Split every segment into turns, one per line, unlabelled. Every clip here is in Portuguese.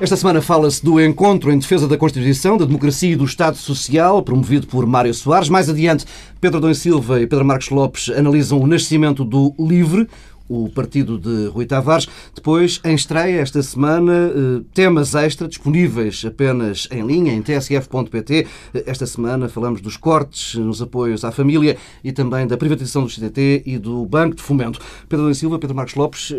Esta semana fala-se do encontro em defesa da Constituição, da democracia e do Estado Social, promovido por Mário Soares. Mais adiante, Pedro Dom Silva e Pedro Marcos Lopes analisam o nascimento do LIVRE, o partido de Rui Tavares. Depois, em estreia esta semana, eh, temas extra disponíveis apenas em linha, em tsf.pt. Esta semana falamos dos cortes nos apoios à família e também da privatização do CTT e do Banco de Fomento. Pedro da Silva, Pedro Marcos Lopes, eh,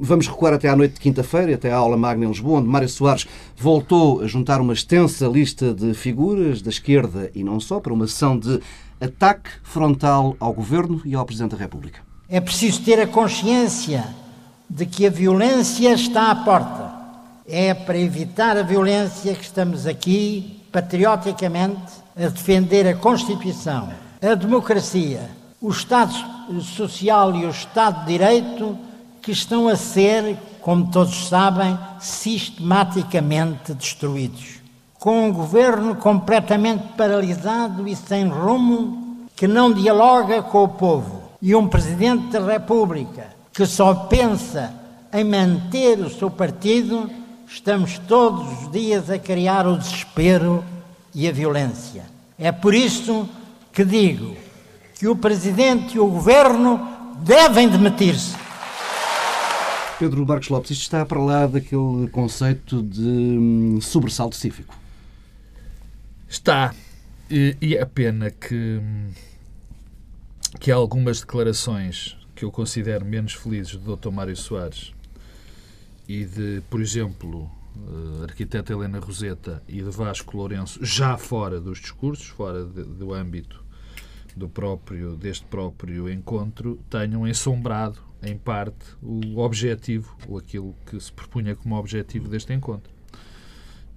vamos recuar até à noite de quinta-feira, até à aula magna em Lisboa, onde Mário Soares voltou a juntar uma extensa lista de figuras da esquerda e não só, para uma sessão de ataque frontal ao Governo e ao Presidente da República.
É preciso ter a consciência de que a violência está à porta. É para evitar a violência que estamos aqui, patrioticamente, a defender a Constituição, a democracia, o Estado Social e o Estado de Direito, que estão a ser, como todos sabem, sistematicamente destruídos. Com um governo completamente paralisado e sem rumo, que não dialoga com o povo e um Presidente da República que só pensa em manter o seu partido, estamos todos os dias a criar o desespero e a violência. É por isso que digo que o Presidente e o Governo devem demitir-se.
Pedro Marcos Lopes, isto está para lá daquele conceito de hum, sobressalto cívico.
Está. E, e é pena que hum, que há algumas declarações que eu considero menos felizes do Dr. Mário Soares e de, por exemplo, eh, arquiteta Helena Roseta e de Vasco Lourenço, já fora dos discursos, fora de, do âmbito do próprio, deste próprio encontro, tenham ensombrado, em parte, o objetivo, ou aquilo que se propunha como objetivo deste encontro.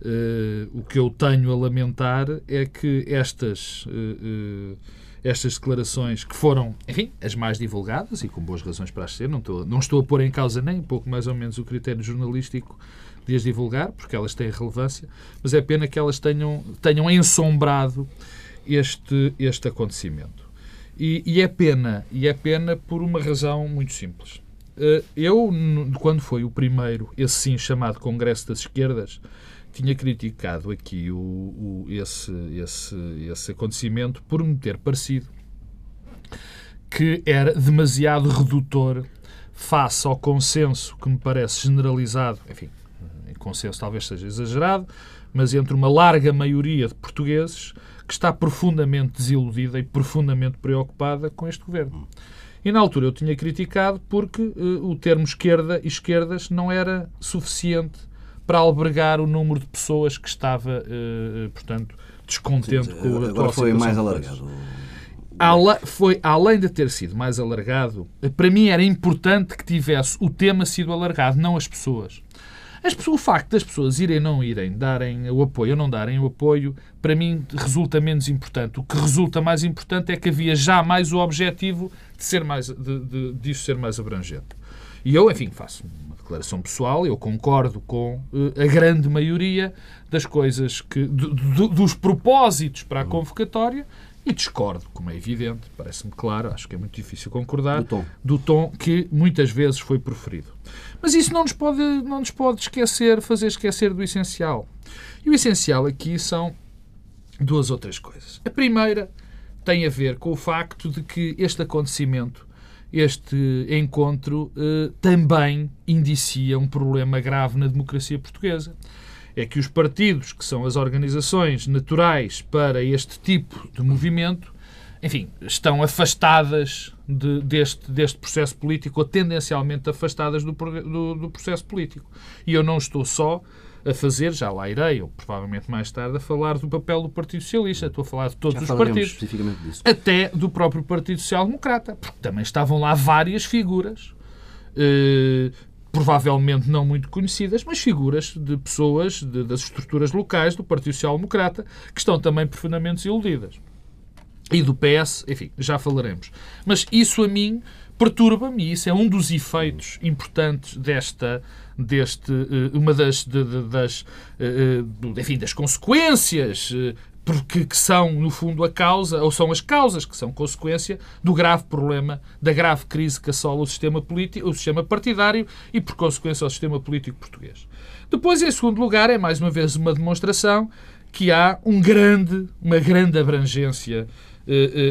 Uh, o que eu tenho a lamentar é que estas uh, uh, estas declarações que foram, enfim, as mais divulgadas e com boas razões para as ser. Não estou, não estou a pôr em causa nem um pouco mais ou menos o critério jornalístico de as divulgar, porque elas têm relevância, mas é pena que elas tenham, tenham ensombrado este, este acontecimento. E, e é pena, e é pena por uma razão muito simples. Eh, eu, quando foi o primeiro, esse sim chamado Congresso das Esquerdas, tinha criticado aqui o, o, esse, esse, esse acontecimento por me ter parecido que era demasiado redutor face ao consenso que me parece generalizado, enfim, consenso talvez seja exagerado, mas entre uma larga maioria de portugueses que está profundamente desiludida e profundamente preocupada com este governo. E na altura eu tinha criticado porque uh, o termo esquerda e esquerdas não era suficiente para albergar o número de pessoas que estava, uh, portanto, descontente Sim, com a
Agora foi mais alargado.
foi, além de ter sido mais alargado, para mim era importante que tivesse o tema sido alargado, não as pessoas. As o facto das pessoas irem ou não irem, darem o apoio ou não darem o apoio, para mim resulta menos importante. O que resulta mais importante é que havia já mais o objetivo de ser mais, de, de, disso ser mais abrangente. E eu, enfim, faço declaração pessoal, eu concordo com uh, a grande maioria das coisas que. Do, do, dos propósitos para a convocatória e discordo, como é evidente, parece-me claro, acho que é muito difícil concordar, do tom. do tom que muitas vezes foi proferido. Mas isso não nos pode, não nos pode esquecer, fazer esquecer do essencial. E o essencial aqui são duas ou três coisas. A primeira tem a ver com o facto de que este acontecimento este encontro eh, também indicia um problema grave na democracia portuguesa. É que os partidos, que são as organizações naturais para este tipo de movimento, enfim, estão afastadas de, deste, deste processo político, ou tendencialmente afastadas do, do, do processo político. E eu não estou só a fazer, já lá irei, ou provavelmente mais tarde, a falar do papel do Partido Socialista. Estou a falar de todos já os partidos.
Disso.
Até do próprio Partido Social Democrata, porque também estavam lá várias figuras. Eh, provavelmente não muito conhecidas, mas figuras de pessoas de, das estruturas locais do Partido Social Democrata que estão também profundamente desiludidas. E do PS, enfim, já falaremos. Mas isso a mim perturba-me e isso é um dos efeitos importantes desta, deste, eh, uma das, de, de, das, eh, eh, enfim, das consequências porque que são, no fundo, a causa, ou são as causas que são consequência do grave problema, da grave crise que assola o sistema político, o sistema partidário e, por consequência, o sistema político português. Depois, em segundo lugar, é mais uma vez uma demonstração que há um grande, uma grande abrangência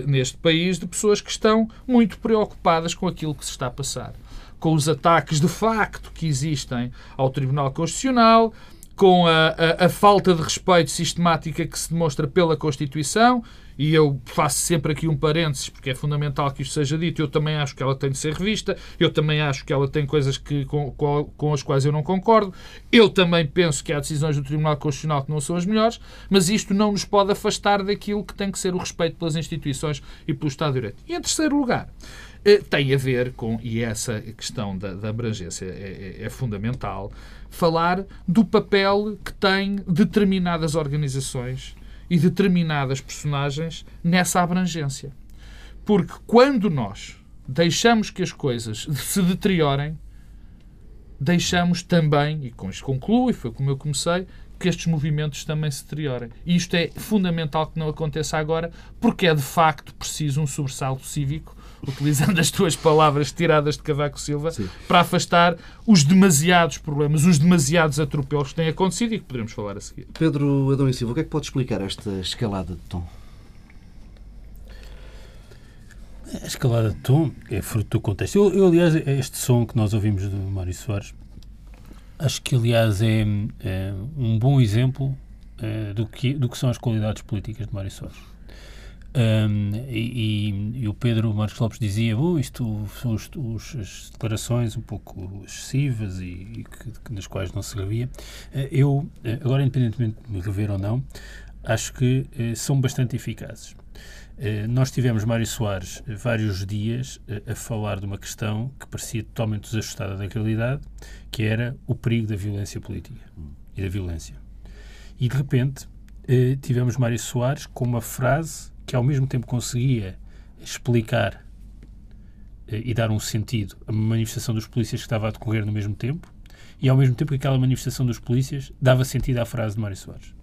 neste país de pessoas que estão muito preocupadas com aquilo que se está a passar. Com os ataques de facto que existem ao Tribunal Constitucional, com a, a, a, falta de respeito sistemática que se demonstra pela Constituição, e eu faço sempre aqui um parênteses, porque é fundamental que isto seja dito, eu também acho que ela tem de ser revista, eu também acho que ela tem coisas que, com, com as quais eu não concordo, eu também penso que há decisões do Tribunal Constitucional que não são as melhores, mas isto não nos pode afastar daquilo que tem que ser o respeito pelas instituições e pelo Estado de Direito. E em terceiro lugar, eh, tem a ver com, e essa questão da, da abrangência é, é, é fundamental, falar do papel que têm determinadas organizações e determinadas personagens nessa abrangência. Porque quando nós deixamos que as coisas se deteriorem, deixamos também, e com isto concluo, e foi como eu comecei, que estes movimentos também se deteriorem. E isto é fundamental que não aconteça agora, porque é de facto preciso um sobressalto cívico utilizando as tuas palavras tiradas de Cavaco Silva, Sim. para afastar os demasiados problemas, os demasiados atropelos que têm acontecido e que poderemos falar a seguir.
Pedro Adão e Silva, o que é que pode explicar esta escalada de tom?
A escalada de tom é fruto do contexto. Eu, eu, aliás, este som que nós ouvimos do Mário Soares, acho que, aliás, é, é um bom exemplo é, do, que, do que são as qualidades políticas de Mário Soares. Um, e, e, o Pedro Marcos Lopes dizia oh, isto são os, os, as declarações um pouco excessivas e, e que, nas quais não se revia. Uh, eu, eh, agora, independentemente de me rever ou não, acho que uh, são bastante eficazes. Nós tivemos Mário Soares vários dias a falar de uma questão que parecia totalmente desajustada da realidade, que era o perigo da violência política e da violência. E, de repente, tivemos Mário Soares com uma frase que ao mesmo tempo conseguia explicar eh, e dar um sentido uma manifestação dos polícias que estava a decorrer no mesmo tempo e ao mesmo tempo que aquela manifestação dos polícias dava sentido à frase de Mário Soares.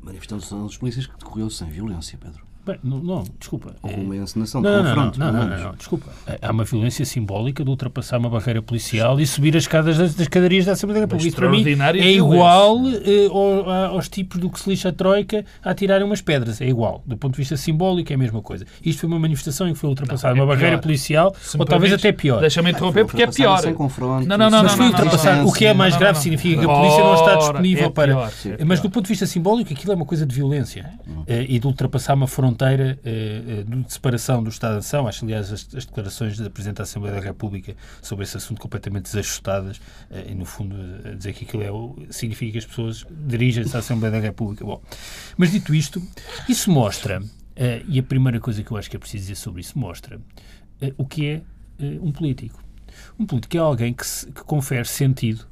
Manifestação dos polícias que decorreu sem violência, Pedro.
Bem, não, não, desculpa.
Ou uma encenação de não,
confronto. Não, não, não, não, desculpa. Há uma violência simbólica de ultrapassar uma barreira policial e subir as escadas das, das cadarias da Assembleia da República. Isso para mim é igual uh, aos tipos do que se lixa a Troika a tirarem umas pedras. É igual. Do ponto de vista simbólico é a mesma coisa. Isto foi uma manifestação em que foi ultrapassada não, é uma pior. barreira policial, ou talvez até pior.
Deixa-me interromper porque é pior.
Sem confronto.
Não, não, não. Mas foi ultrapassar. O que é mais grave significa que a polícia não está disponível para... Mas do ponto de vista simbólico aquilo é uma coisa de violência eh, e de ultrapassar uma fronteira eh, eh, de separação do Estado-nação. Acho, aliás, as, as, declarações da Presidente da Assembleia da República sobre esse assunto completamente desajustadas eh, e, no fundo, dizer que aquilo é, significa que as pessoas dirigem-se à Assembleia da República. Bom, mas dito isto, isso mostra, e a primeira coisa que eu acho que é preciso dizer sobre isso, mostra o que é um político. Um político é alguém que, se, que confere sentido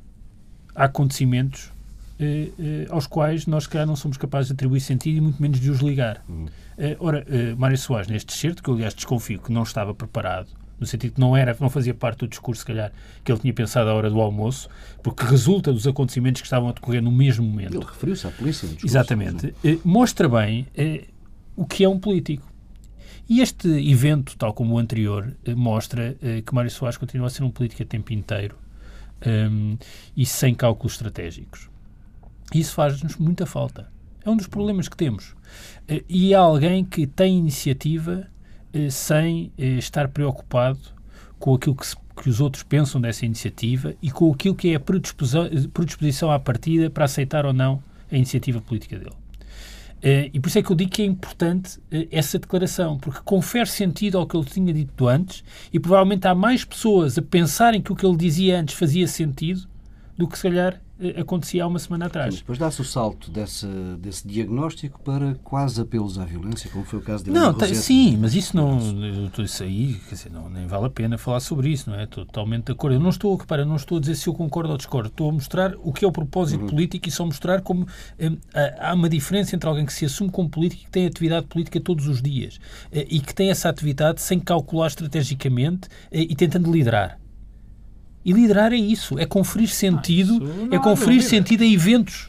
a acontecimentos eh, eh, aos quais nós, calhar, não somos capazes de atribuir sentido e muito menos de os ligar. Uhum. Eh, ora, Mário Soares, neste excerto, que eu, aliás, desconfio que não estava preparado, no sentido que não, era, não fazia parte do discurso, se calhar, que ele tinha pensado à hora do almoço, porque resulta dos acontecimentos que estavam a decorrer no mesmo momento.
Ele referiu-se à polícia. No
discurso, Exatamente. mostra bem o que é um político. E este evento, tal como o anterior, mostra que Mário Soares continua a ser um político a tempo inteiro um, e sem cálculos estratégicos. Isso faz-nos muita falta. É um dos problemas que temos. Eh, e há alguém que tem iniciativa eh, sem eh, estar preocupado com aquilo que, se, que, os outros pensam dessa iniciativa e com aquilo que é a predisposição, predisposição à partida para aceitar ou não a iniciativa política dele. e por isso é que eu digo que é importante essa declaração, porque confere sentido ao que ele tinha dito antes e provavelmente há mais pessoas a pensarem que o que ele dizia antes fazia sentido do que se calhar acontecia há uma semana atrás.
Sim, depois dá-se o salto desse, desse diagnóstico para quase apelos à violência, como foi o caso de
Não, tá, sim, mas isso não. Isso aí, quer dizer, não, nem vale a pena falar sobre isso, não é? Estou totalmente de acordo. Eu não estou, repara, não estou a dizer se eu concordo ou discordo. Estou a mostrar o que é o propósito uhum. político e só mostrar como hum, há uma diferença entre alguém que se assume como político e que tem atividade política todos os dias eh, e que tem essa atividade sem calcular estrategicamente eh, e tentando liderar. E liderar é isso, é conferir sentido, ah, é conferir sentido a eventos.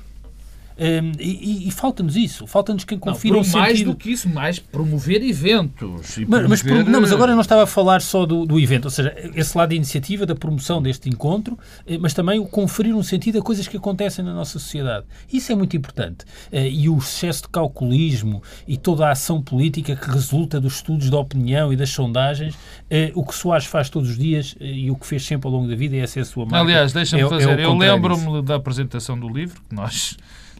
Um, e, e falta-nos isso, falta-nos quem confira
não,
um
mais
sentido...
do que isso, mais promover eventos.
Mas, mas, não, mas agora não estava a falar só do, do evento, ou seja, esse lado da iniciativa, da promoção deste encontro, eh, mas também o conferir um sentido a coisas que acontecem na nossa sociedade. Isso é muito importante. Eh, e o excesso de calculismo e toda a ação política que resulta dos estudos da opinião e das sondagens, eh, o que Soares faz todos os dias e o que fez sempre ao longo da vida, e essa é a sua marca.
Aliás, deixa-me
é,
fazer,
é
eu lembro-me da apresentação do livro, que nós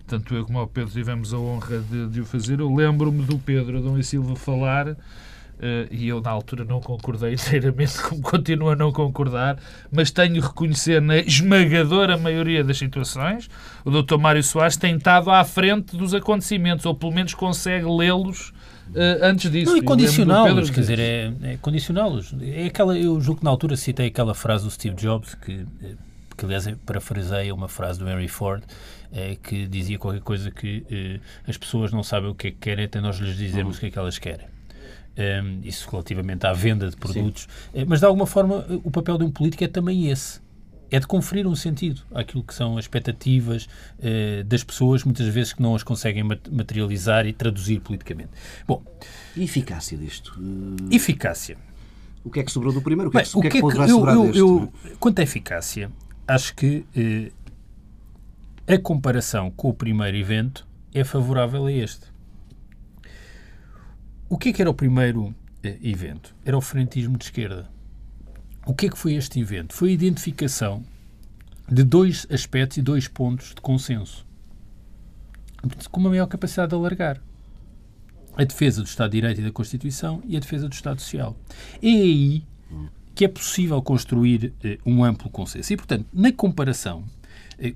tanto eu como o Pedro tivemos a honra de, de o fazer. Eu lembro-me do Pedro Adão e Silva falar, uh, e eu na altura não concordei inteiramente, como continuo a não concordar, mas tenho de reconhecer na esmagadora maioria das situações, o Dr. Mário Soares tem estado à frente dos acontecimentos, ou pelo menos consegue lê-los Uh, antes disso.
Não, e condicioná-los, quer dizer, é, é condicioná-los. É aquela, eu julgo que na altura citei aquela frase do Steve Jobs, que, eh, que aliás parafraseia uma frase do Henry Ford, é, que dizia qualquer coisa que eh, as pessoas não sabem o que é que querem até nós lhes dizermos uhum. o que é que elas querem. Um, ehm, isso relativamente à venda de produtos. Uh, mas, de alguma forma, o papel de um político é também esse. É de conferir um sentido àquilo que são as expectativas uh, das pessoas, muitas vezes que não as conseguem materializar e traduzir politicamente.
Bom, e eficácia disto?
Eficácia.
O que é que sobrou do primeiro? O que, Bem, é, que, o que, é que, que eu, eu, deste?
Eu, quanto à eficácia, acho que a comparação com o primeiro evento é favorável a este. O que é que era o primeiro eh, evento? Era o frentismo de esquerda. O que é que foi este evento? Foi a identificação de dois aspectos e dois pontos de consenso com uma maior capacidade de alargar. A defesa do Estado de Direito e da Constituição e a defesa do Estado Social. É aí que é possível construir eh, um amplo consenso. E, portanto, na comparação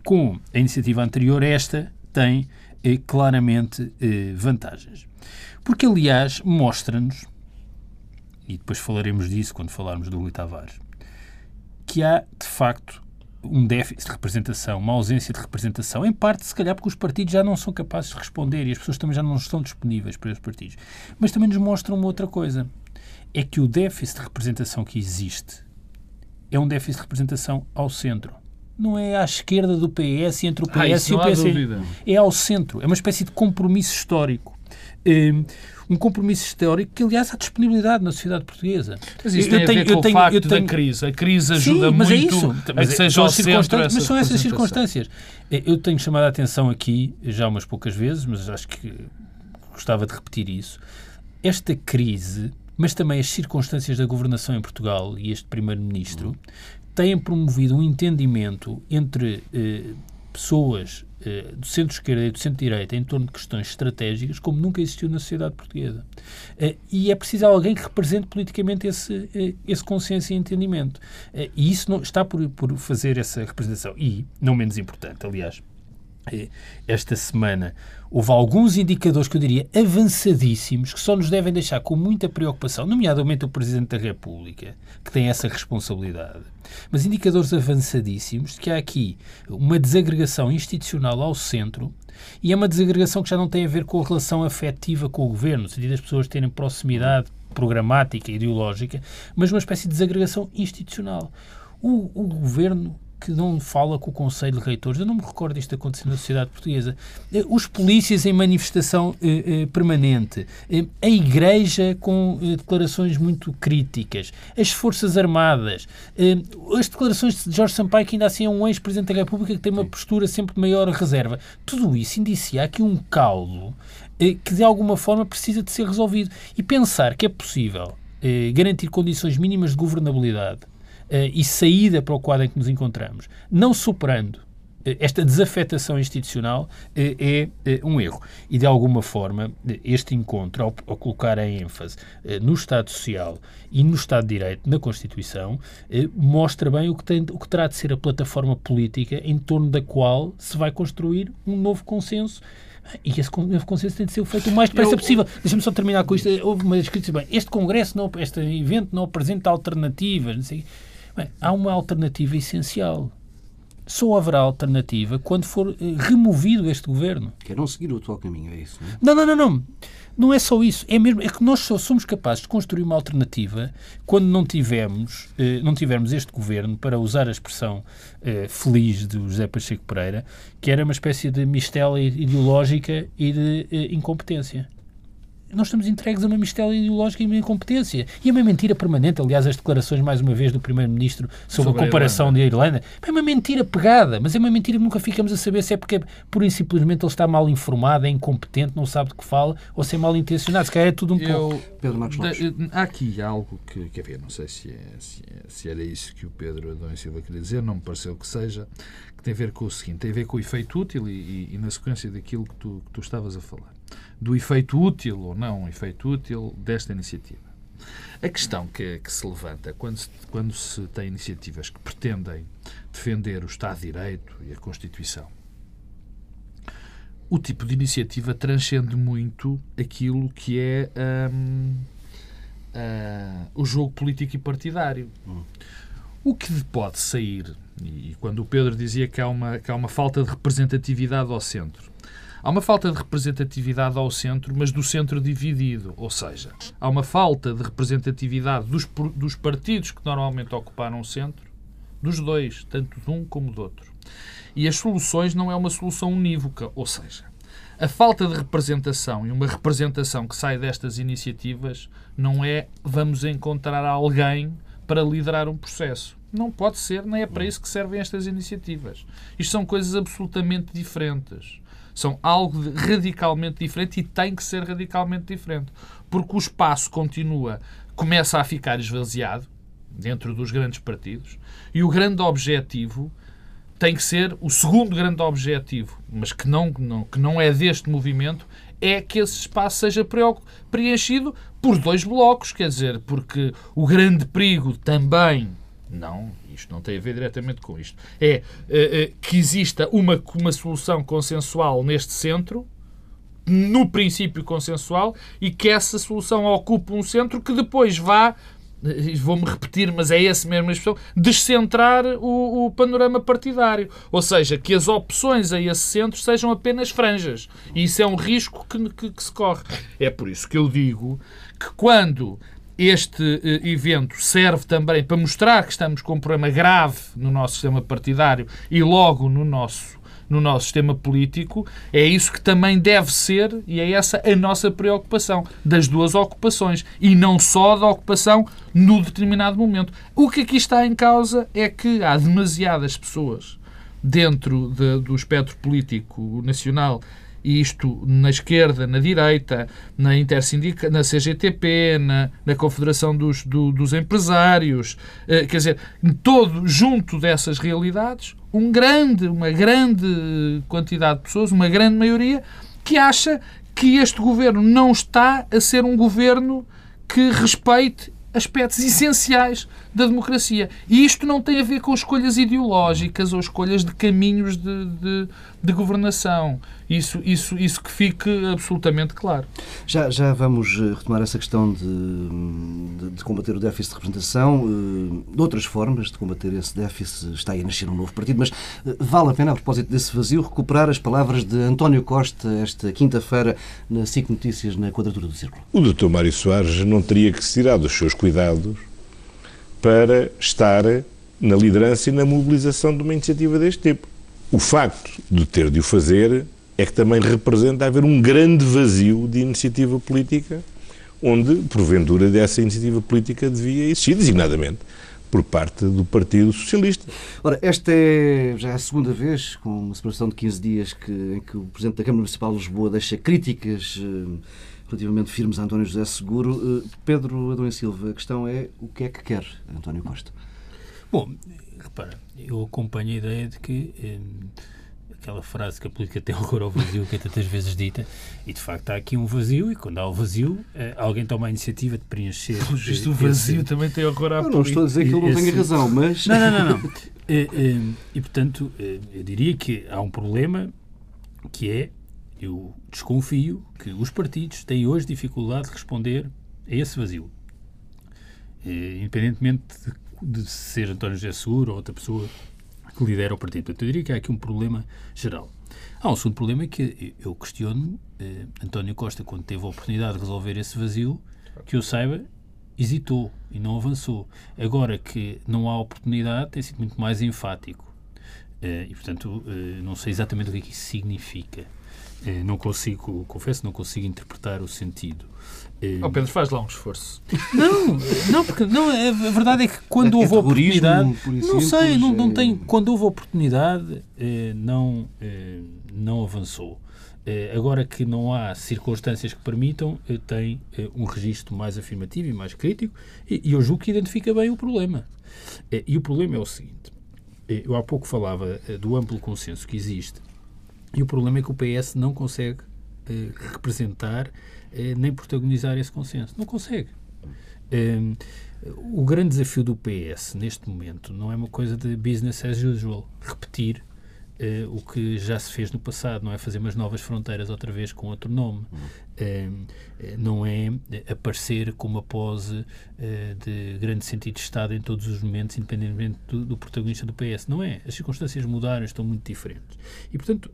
com a iniciativa anterior, esta tem eh, claramente eh, vantagens. Porque, aliás, mostra-nos, e depois falaremos disso quando falarmos do Rui Tavares, que há, de facto, um déficit de representação, uma ausência de representação, em parte, se calhar, porque os partidos já não são capazes de responder e as pessoas também já não estão disponíveis para os partidos. Mas também nos mostram uma outra coisa: é que o déficit de representação que existe é um déficit de representação ao centro não é à esquerda do PS, entre o PS ah, e o PS. É ao centro. É uma espécie de compromisso histórico. Hum, um compromisso histórico que, aliás, há disponibilidade na sociedade portuguesa.
Mas isso eu tem tenho, a ver com o facto tenho... da crise. A crise ajuda
Sim, mas
muito
é isso.
ao centro
Mas são essas circunstâncias. Eu tenho chamado a atenção aqui, já umas poucas vezes, mas acho que gostava de repetir isso. Esta crise, mas também as circunstâncias da governação em Portugal e este Primeiro-Ministro, têm promovido um entendimento entre eh, pessoas eh, do centro-esquerda e do centro-direita em torno de questões estratégicas como nunca existiu na sociedade portuguesa. Eh, e é preciso alguém que represente politicamente esse, eh, esse consenso e entendimento. Eh, e isso não, está por, por fazer essa representação. E, não menos importante, aliás, eh, esta semana houve alguns indicadores que eu diria avançadíssimos que só nos devem deixar com muita preocupação, nomeadamente o Presidente da República, que tem essa responsabilidade. Mas indicadores avançadíssimos de que há aqui uma desagregação institucional ao centro e é uma desagregação que já não tem a ver com a relação afetiva com o governo, no sentido das pessoas terem proximidade programática, ideológica, mas uma espécie de desagregação institucional. O, o governo que não fala com o Conselho de Reitores. Eu não me recordo isto acontecer na sociedade portuguesa. Eh, os polícias em manifestação eh, eh, permanente, eh, a Igreja com eh, declarações muito críticas, as Forças Armadas, eh, as declarações de Jorge Sampaio, que ainda assim é um ex-presidente da República que tem uma postura sempre de maior reserva. Tudo isso indicia aqui um caldo que de alguma forma precisa de ser resolvido. E pensar que é possível garantir condições mínimas de governabilidade e saída para o quadro em que nos encontramos, não superando uh, esta desafetação institucional uh, é um erro. E, de alguma forma, este encontro, ao, colocar a ênfase no Estado Social e no Estado de Direito, na Constituição, mostra bem o que, tem, o que terá de ser a plataforma política em torno da qual se vai construir um novo consenso e esse novo consenso tem de ser feito o mais depressa possível. Deixa-me só terminar com isto. Houve uma escrita bem. Este congresso, não, este evento não apresenta alternativas. Não sei. Bem, há uma alternativa essencial. só haverá alternativa quando for eh, removido este governo.
Que é não seguir o atual caminho, é isso, não é?
Não, não, não, não. Não é só isso. É mesmo é que nós só somos capazes de construir uma alternativa quando não tivermos, eh, não tivermos este governo, para usar a expressão eh, feliz do José Pacheco Pereira, que era uma espécie de mistela ideológica e de eh, incompetência nós estamos entregues a uma mistela ideológica e uma incompetência. E é uma mentira permanente. Aliás, as declarações, mais uma vez, do Primeiro-Ministro sobre, sobre, a comparação de Irlanda é uma mentira pegada, mas é uma mentira que nunca ficamos a saber se é porque, por e simplesmente, ele está mal informado, é incompetente, não sabe de que fala, ou se é mal intencionado. Se calhar é tudo um Eu, pouco.
Pedro Marcos Lopes. Há aqui algo que, quer ver, não sei se, é, se, é, se era isso que o Pedro Adão Silva queria dizer, não me pareceu que seja, que tem a ver com o seguinte, tem a ver com o efeito útil e, e, e na sequência daquilo que tu, que tu estavas a falar do efeito útil ou não efeito útil desta iniciativa. A questão que, que se levanta quando se, quando se tem iniciativas que pretendem defender o Estado de Direito e a Constituição, o tipo de iniciativa transcende muito aquilo que é hum, hum, o jogo político e partidário. O que pode sair, e quando o Pedro dizia que há uma, que há uma falta de representatividade ao centro, Há uma falta de representatividade ao centro, mas do centro dividido. Ou seja, há uma falta de representatividade dos, dos partidos que normalmente ocuparam o centro, dos dois, tanto de um como do outro. E as soluções não é uma solução unívoca. Ou seja, a falta de representação e uma representação que sai destas iniciativas não é vamos encontrar alguém para liderar um processo. Não pode ser, nem é para isso que servem estas iniciativas. Isto são coisas absolutamente diferentes são algo radicalmente diferente e tem que ser radicalmente diferente. Porque o espaço continua, começa a ficar esvaziado dentro dos grandes partidos e o grande objetivo tem que ser o segundo grande objetivo, mas que não, não, que não é deste movimento, é que esse espaço seja preenchido por dois blocos, quer dizer, porque o grande perigo também não, isto não tem a ver diretamente com isto. É uh, uh, que exista uma, uma solução consensual neste centro, no princípio consensual, e que essa solução ocupe um centro que depois vá eh, vou-me repetir, mas é esse mesmo a expressão, descentrar o, o, panorama partidário. Ou seja, que as opções a esse centro sejam apenas franjas. E isso é um risco que, que, que se corre. É por isso que eu digo que quando este eh, evento serve também para mostrar que estamos com um problema grave no nosso sistema partidário e logo no nosso no nosso sistema político, é isso que também deve ser e é essa a nossa preocupação, das duas ocupações e não só da ocupação no determinado momento. O que aqui está em causa é que há demasiadas pessoas dentro de, do espectro político nacional isto na esquerda, na direita, na Intersindica, na CGTP, na, na Confederação dos, do, dos Empresários, eh, quer dizer, todo junto dessas realidades, um grande, uma grande quantidade de pessoas, uma grande maioria, que acha que este governo não está a ser um governo que respeite aspectos essenciais da democracia. E isto não tem a ver com escolhas ideológicas ou escolhas de caminhos de, de, de governação. Isso, isso, isso que fique absolutamente claro.
Já, já vamos eh, retomar essa questão de, de, de combater o déficit de representação. Eh, de outras formas de combater esse déficit está aí a nascer um novo partido, mas eh, vale a pena, a propósito desse vazio, recuperar as palavras de António Costa esta quinta-feira na SIC Notícias, na quadratura do Círculo.
O Dr. Mário Soares não teria que se tirar dos seus cuidados para estar na liderança e na mobilização de uma iniciativa deste tipo. O facto de ter de o fazer é que também representa haver um grande vazio de iniciativa política, onde, porventura, dessa iniciativa política devia existir, designadamente, por parte do Partido Socialista.
Ora, esta é já a segunda vez, com uma separação de 15 dias, que, em que o Presidente da Câmara Municipal de Lisboa deixa críticas eh, relativamente firmes a António José Seguro. Eh, Pedro Adão e Silva, a questão é o que é que quer António Costa?
Bom, repara, eu acompanho a ideia de que eh, aquela frase que a política tem horror ao vazio, que é tantas vezes dita, e de facto há aqui um vazio, e quando há o vazio, eh, alguém toma a iniciativa de preencher.
Justo o vazio esse, também tem horror à política.
Não estou a dizer que ele não esse, tenha razão, mas.
Não, não, não. não. e, e, e portanto, eu diria que há um problema que é eu desconfio que os partidos têm hoje dificuldade de responder a esse vazio. Eh, independentemente de, de ser António José Seguro ou outra pessoa que lidera o partido. Portanto, eu diria que há aqui um problema geral. Há um segundo problema que eu questiono eh, António Costa, quando teve a oportunidade de resolver esse vazio, que eu saiba, hesitou e não avançou. Agora que não há oportunidade, tem sido muito mais enfático. Eh, e, portanto, eh, não sei exatamente o que é que isso significa. Eh, não consigo, confesso, não consigo interpretar o sentido.
Oh Pedro, faz lá um esforço.
Não, não, porque não, a verdade é que quando
É- é
houve oportunidade.
por
Não sei, não, não
é-
tem. Quando houve oportunidade, não, não avançou. Agora que não há circunstâncias que permitam, tem um registro mais afirmativo e mais crítico, e, eu julgo que identifica bem o problema. E o problema é o seguinte: eu há pouco falava do amplo consenso que existe, e o problema é que o PS não consegue eh, representar eh, nem protagonizar esse consenso. Não consegue. Eh, o grande desafio do PS neste momento não é uma coisa de business as usual, repetir eh, o que já se fez no passado, não é fazer umas novas fronteiras outra vez com outro nome, Eh, eh, não é aparecer com uma pose eh, de grande sentido de Estado em todos os momentos, independentemente do, do protagonista do PS. Não é. As circunstâncias mudaram, estão muito diferentes. E, portanto,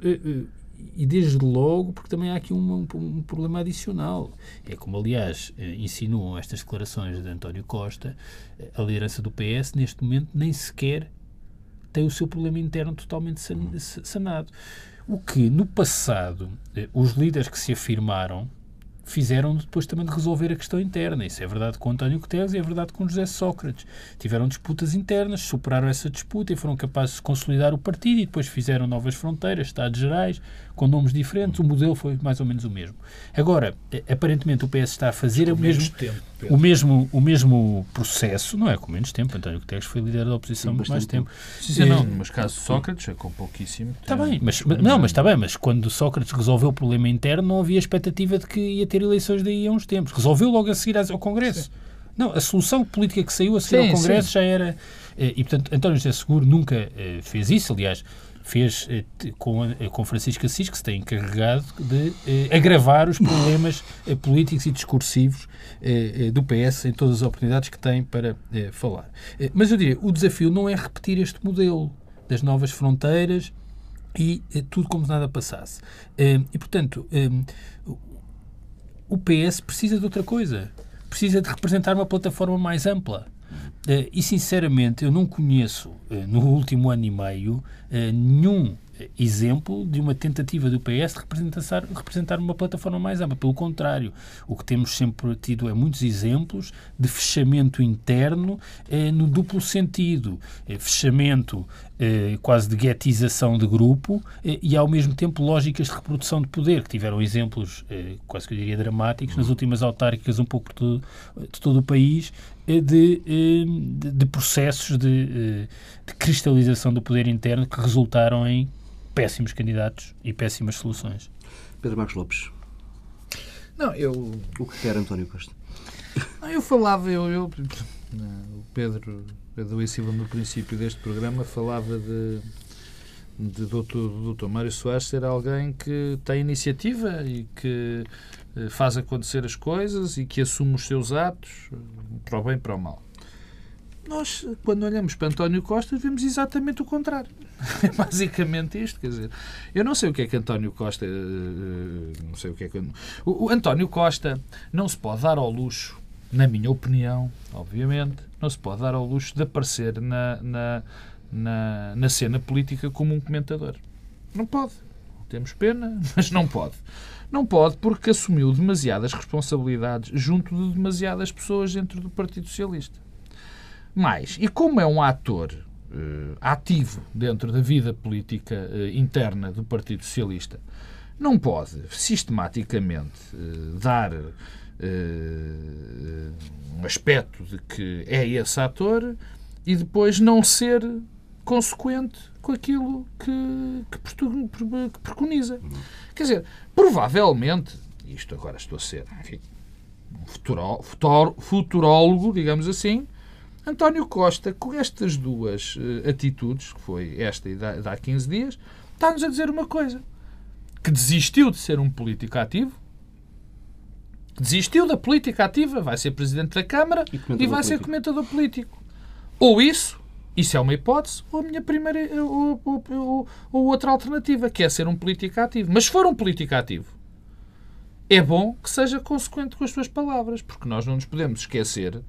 e desde logo, porque também há aqui um, um- problema adicional. É como, aliás, eh, insinuam estas declarações de António Costa, eh, a liderança do PS, neste momento, nem sequer tem o seu problema interno totalmente sa- sanado. O que, no passado, eh, os líderes que se afirmaram fizeram depois também de resolver a questão interna. Isso é verdade com António Guterres e é verdade com José Sócrates. Tiveram disputas internas, superaram essa disputa e foram capazes de consolidar o partido e depois fizeram novas fronteiras, Estados Gerais, com nomes diferentes. O modelo foi mais ou menos o mesmo. Agora, eh, aparentemente o PS está a fazer o mesmo,
tempo,
o mesmo, o mesmo processo, não é com menos tempo. António Guterres foi líder da oposição muito mais tempo.
Sim, sim, não, mas caso de Sócrates é com pouquíssimo tempo.
Está bem, mas, não, mas está bem, mas quando Sócrates resolveu o problema interno não havia expectativa de que ia ter eleições daí a uns tempos. Resolveu logo a seguir ao Congresso. Não, a solução política que saiu a seguir
Sim,
ao Congresso
sim.
já era... eh, E, portanto, António José Seguro nunca eh, fez isso, aliás, fez eh, com, eh, com Francisco Assis, que se tem encarregado de eh, agravar os problemas eh, políticos e discursivos eh, eh, do PS em todas as oportunidades que tem para falar. Mas eu diria, o desafio não é repetir este modelo das novas fronteiras e tudo como se nada passasse. E, portanto, o PS precisa de outra coisa. Precisa de representar uma plataforma mais ampla. Eh, e, sinceramente, eu não conheço, eh, no último ano e meio, eh, nenhum exemplo de uma tentativa do PS de representar, representar uma plataforma mais ampla. Pelo contrário, o que temos sempre tido é muitos exemplos de fechamento interno eh, no duplo sentido. Eh, fechamento eh, quase de guetização de grupo eh, e, ao mesmo tempo, lógicas de reprodução de poder, que tiveram exemplos, eh, quase que eu diria, dramáticos nas últimas autárquicas um pouco todo, de todo o país, de, de, de processos de, de cristalização do poder interno que resultaram em péssimos candidatos e péssimas soluções.
Pedro Marcos Lopes,
Não, eu,
o que quer António Costa?
não, eu falava, eu, eu- o Pedro, Pedro Silva no princípio deste programa falava de, de doutor, do doutor Mário Soares ser alguém que tem iniciativa e que eh, faz acontecer as coisas e que assume os seus atos eh, para o bem e para o mal. Nós, quando olhamos para António Costa, vemos exatamente o contrário. É basicamente isto, quer dizer, eu não sei o que é que António Costa, eh, não sei o que é que o, o António Costa não se pode dar ao luxo, na minha opinião, obviamente, não se pode dar ao luxo de aparecer na, na, na, na cena política como um comentador. Não pode. Temos pena, mas não pode. Não pode porque assumiu demasiadas responsabilidades junto de demasiadas pessoas dentro do Partido Socialista. Mais, e como é um ator eh, ativo dentro da vida política eh, interna do Partido Socialista, não pode sistematicamente eh, dar um aspecto de que é esse ator e depois não ser consequente com aquilo que, que, preconiza. Quer dizer, provavelmente, isto agora estou a ser, enfim, um futuro- futuro- futurólogo, digamos assim, António Costa, com estas duas eh, atitudes, que foi esta e da, da há 15 dias, está-nos a dizer uma coisa. Que desistiu de ser um político ativo, desistiu da política ativa, vai ser Presidente da Câmara
E
e vai ser
político.
comentador político. Ou isso, Isso é uma hipótese, ou a minha primeira ou, ou, ou, ou outra alternativa, que é ser um político ativo. Mas se for um político ativo, é bom que seja consequente com as suas palavras, porque nós não nos podemos esquecer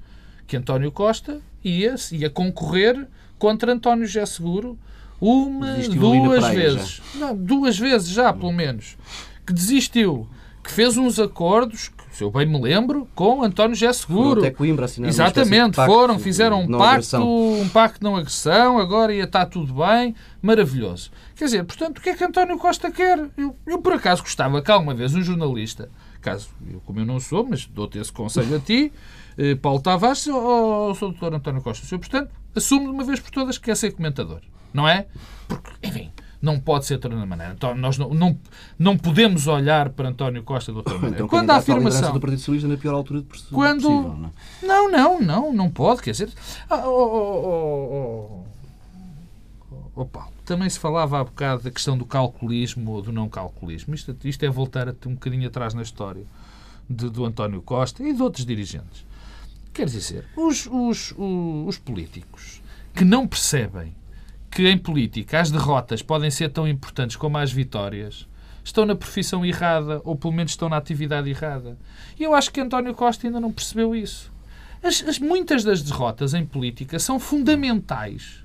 que António Costa ia, ia concorrer contra António José Seguro uma,
Desistiu
duas vezes. Não, duas vezes já, pelo menos. Que desistiu. Que fez uns acordos, se eu bem me lembro, com António José Seguro.
Até Coimbra de
Exatamente, foram, fizeram um pacto, um pacto de não agressão, agora ia estar tudo bem, maravilhoso. Quer dizer, portanto, o que é que António Costa quer? Eu, eu por acaso gostava que alguma vez um jornalista, caso eu como eu não sou, mas dou-te esse conselho a ti, eh, Paulo Tavares, ou Sr. Dr. António Costa, o senhor, portanto, assume de uma vez por todas que quer ser comentador, não é? Porque, não pode ser de outra maneira. Então, nós não, não, não podemos olhar para António Costa de outra maneira.
Então,
Quando a afirmação...
do Partido Socialista na pior altura de possível.
Quando...
não é?
Não, não, não, não pode, quer dizer. Ah, oh, oh, oh, oh, oh, Paulo, também se falava há bocado da questão do calculismo ou do não calculismo. Isto, isto é voltar um bocadinho atrás na história de, do António Costa e de outros dirigentes. Quer dizer, os, os, os, os políticos que não percebem que em política as derrotas podem ser tão importantes como as vitórias estão na profissão errada ou pelo menos estão na atividade errada. E eu acho que António Costa ainda não percebeu isso. As, as- muitas das derrotas em política são fundamentais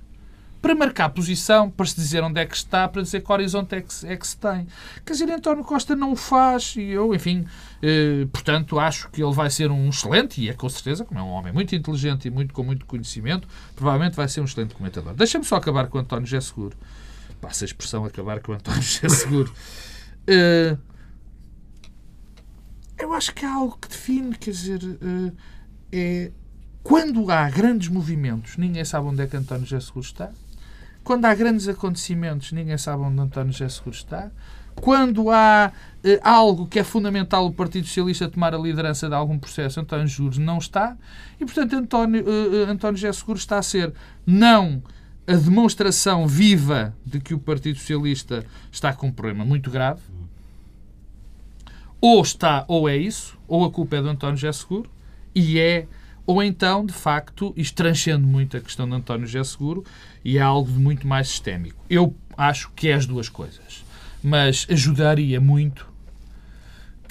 para marcar posição, para se dizer onde é que está, para dizer que horizonte é que se, é que se tem. Quer dizer, António Costa não o faz e eu, enfim, eh, portanto, acho que ele vai ser um excelente, e é com certeza, como é um homem muito inteligente e muito, com muito conhecimento, provavelmente vai ser um excelente comentador. Deixa-me só acabar com o António José Seguro. Passa a expressão acabar com o António José Seguro. Eh, eu acho que há algo que define, quer dizer, eh, é quando há grandes movimentos, ninguém sabe onde é que António José Seguro está. Quando há grandes acontecimentos, ninguém sabe onde António José Seguro está. Quando há eh, algo que é fundamental o Partido Socialista tomar a liderança de algum processo, António Juros não está. E, portanto, António, eh, eh, António José Seguro está a ser não a demonstração viva de que o Partido Socialista está com um problema muito grave, ou está, ou é isso, ou a culpa é do António José Seguro, e é, ou então, de facto, isto transcende muito a questão do António José Seguro e é algo de muito mais sistémico. Eu acho que é as duas coisas, mas ajudaria muito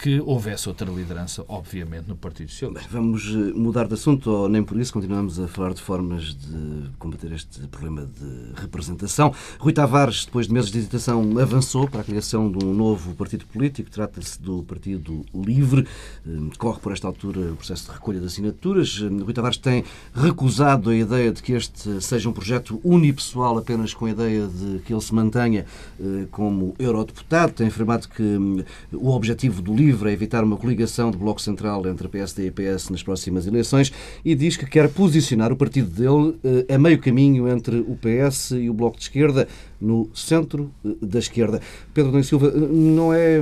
que houvesse outra liderança, obviamente, no Partido Socialista.
Vamos eh, mudar de assunto, ou nem por isso, continuamos a falar de formas de combater este problema de representação. Rui Tavares, depois de meses de hesitação, avançou para a criação de um novo partido político. Trata-se do Partido Livre. Eh, Corre, por esta altura, o processo de recolha de assinaturas. Eh, Rui Tavares tem recusado a ideia de que este seja um projeto unipessoal, apenas com a ideia de que ele se mantenha eh, como eurodeputado. Tem afirmado que hum, o objetivo do Livre é evitar uma coligação de bloco central entre a PSD e a PS nas próximas eleições e diz que quer posicionar o partido dele eh, a meio caminho entre o PS e o Bloco de Esquerda, no centro eh, da esquerda. Pedro Domingos Silva, eh, não é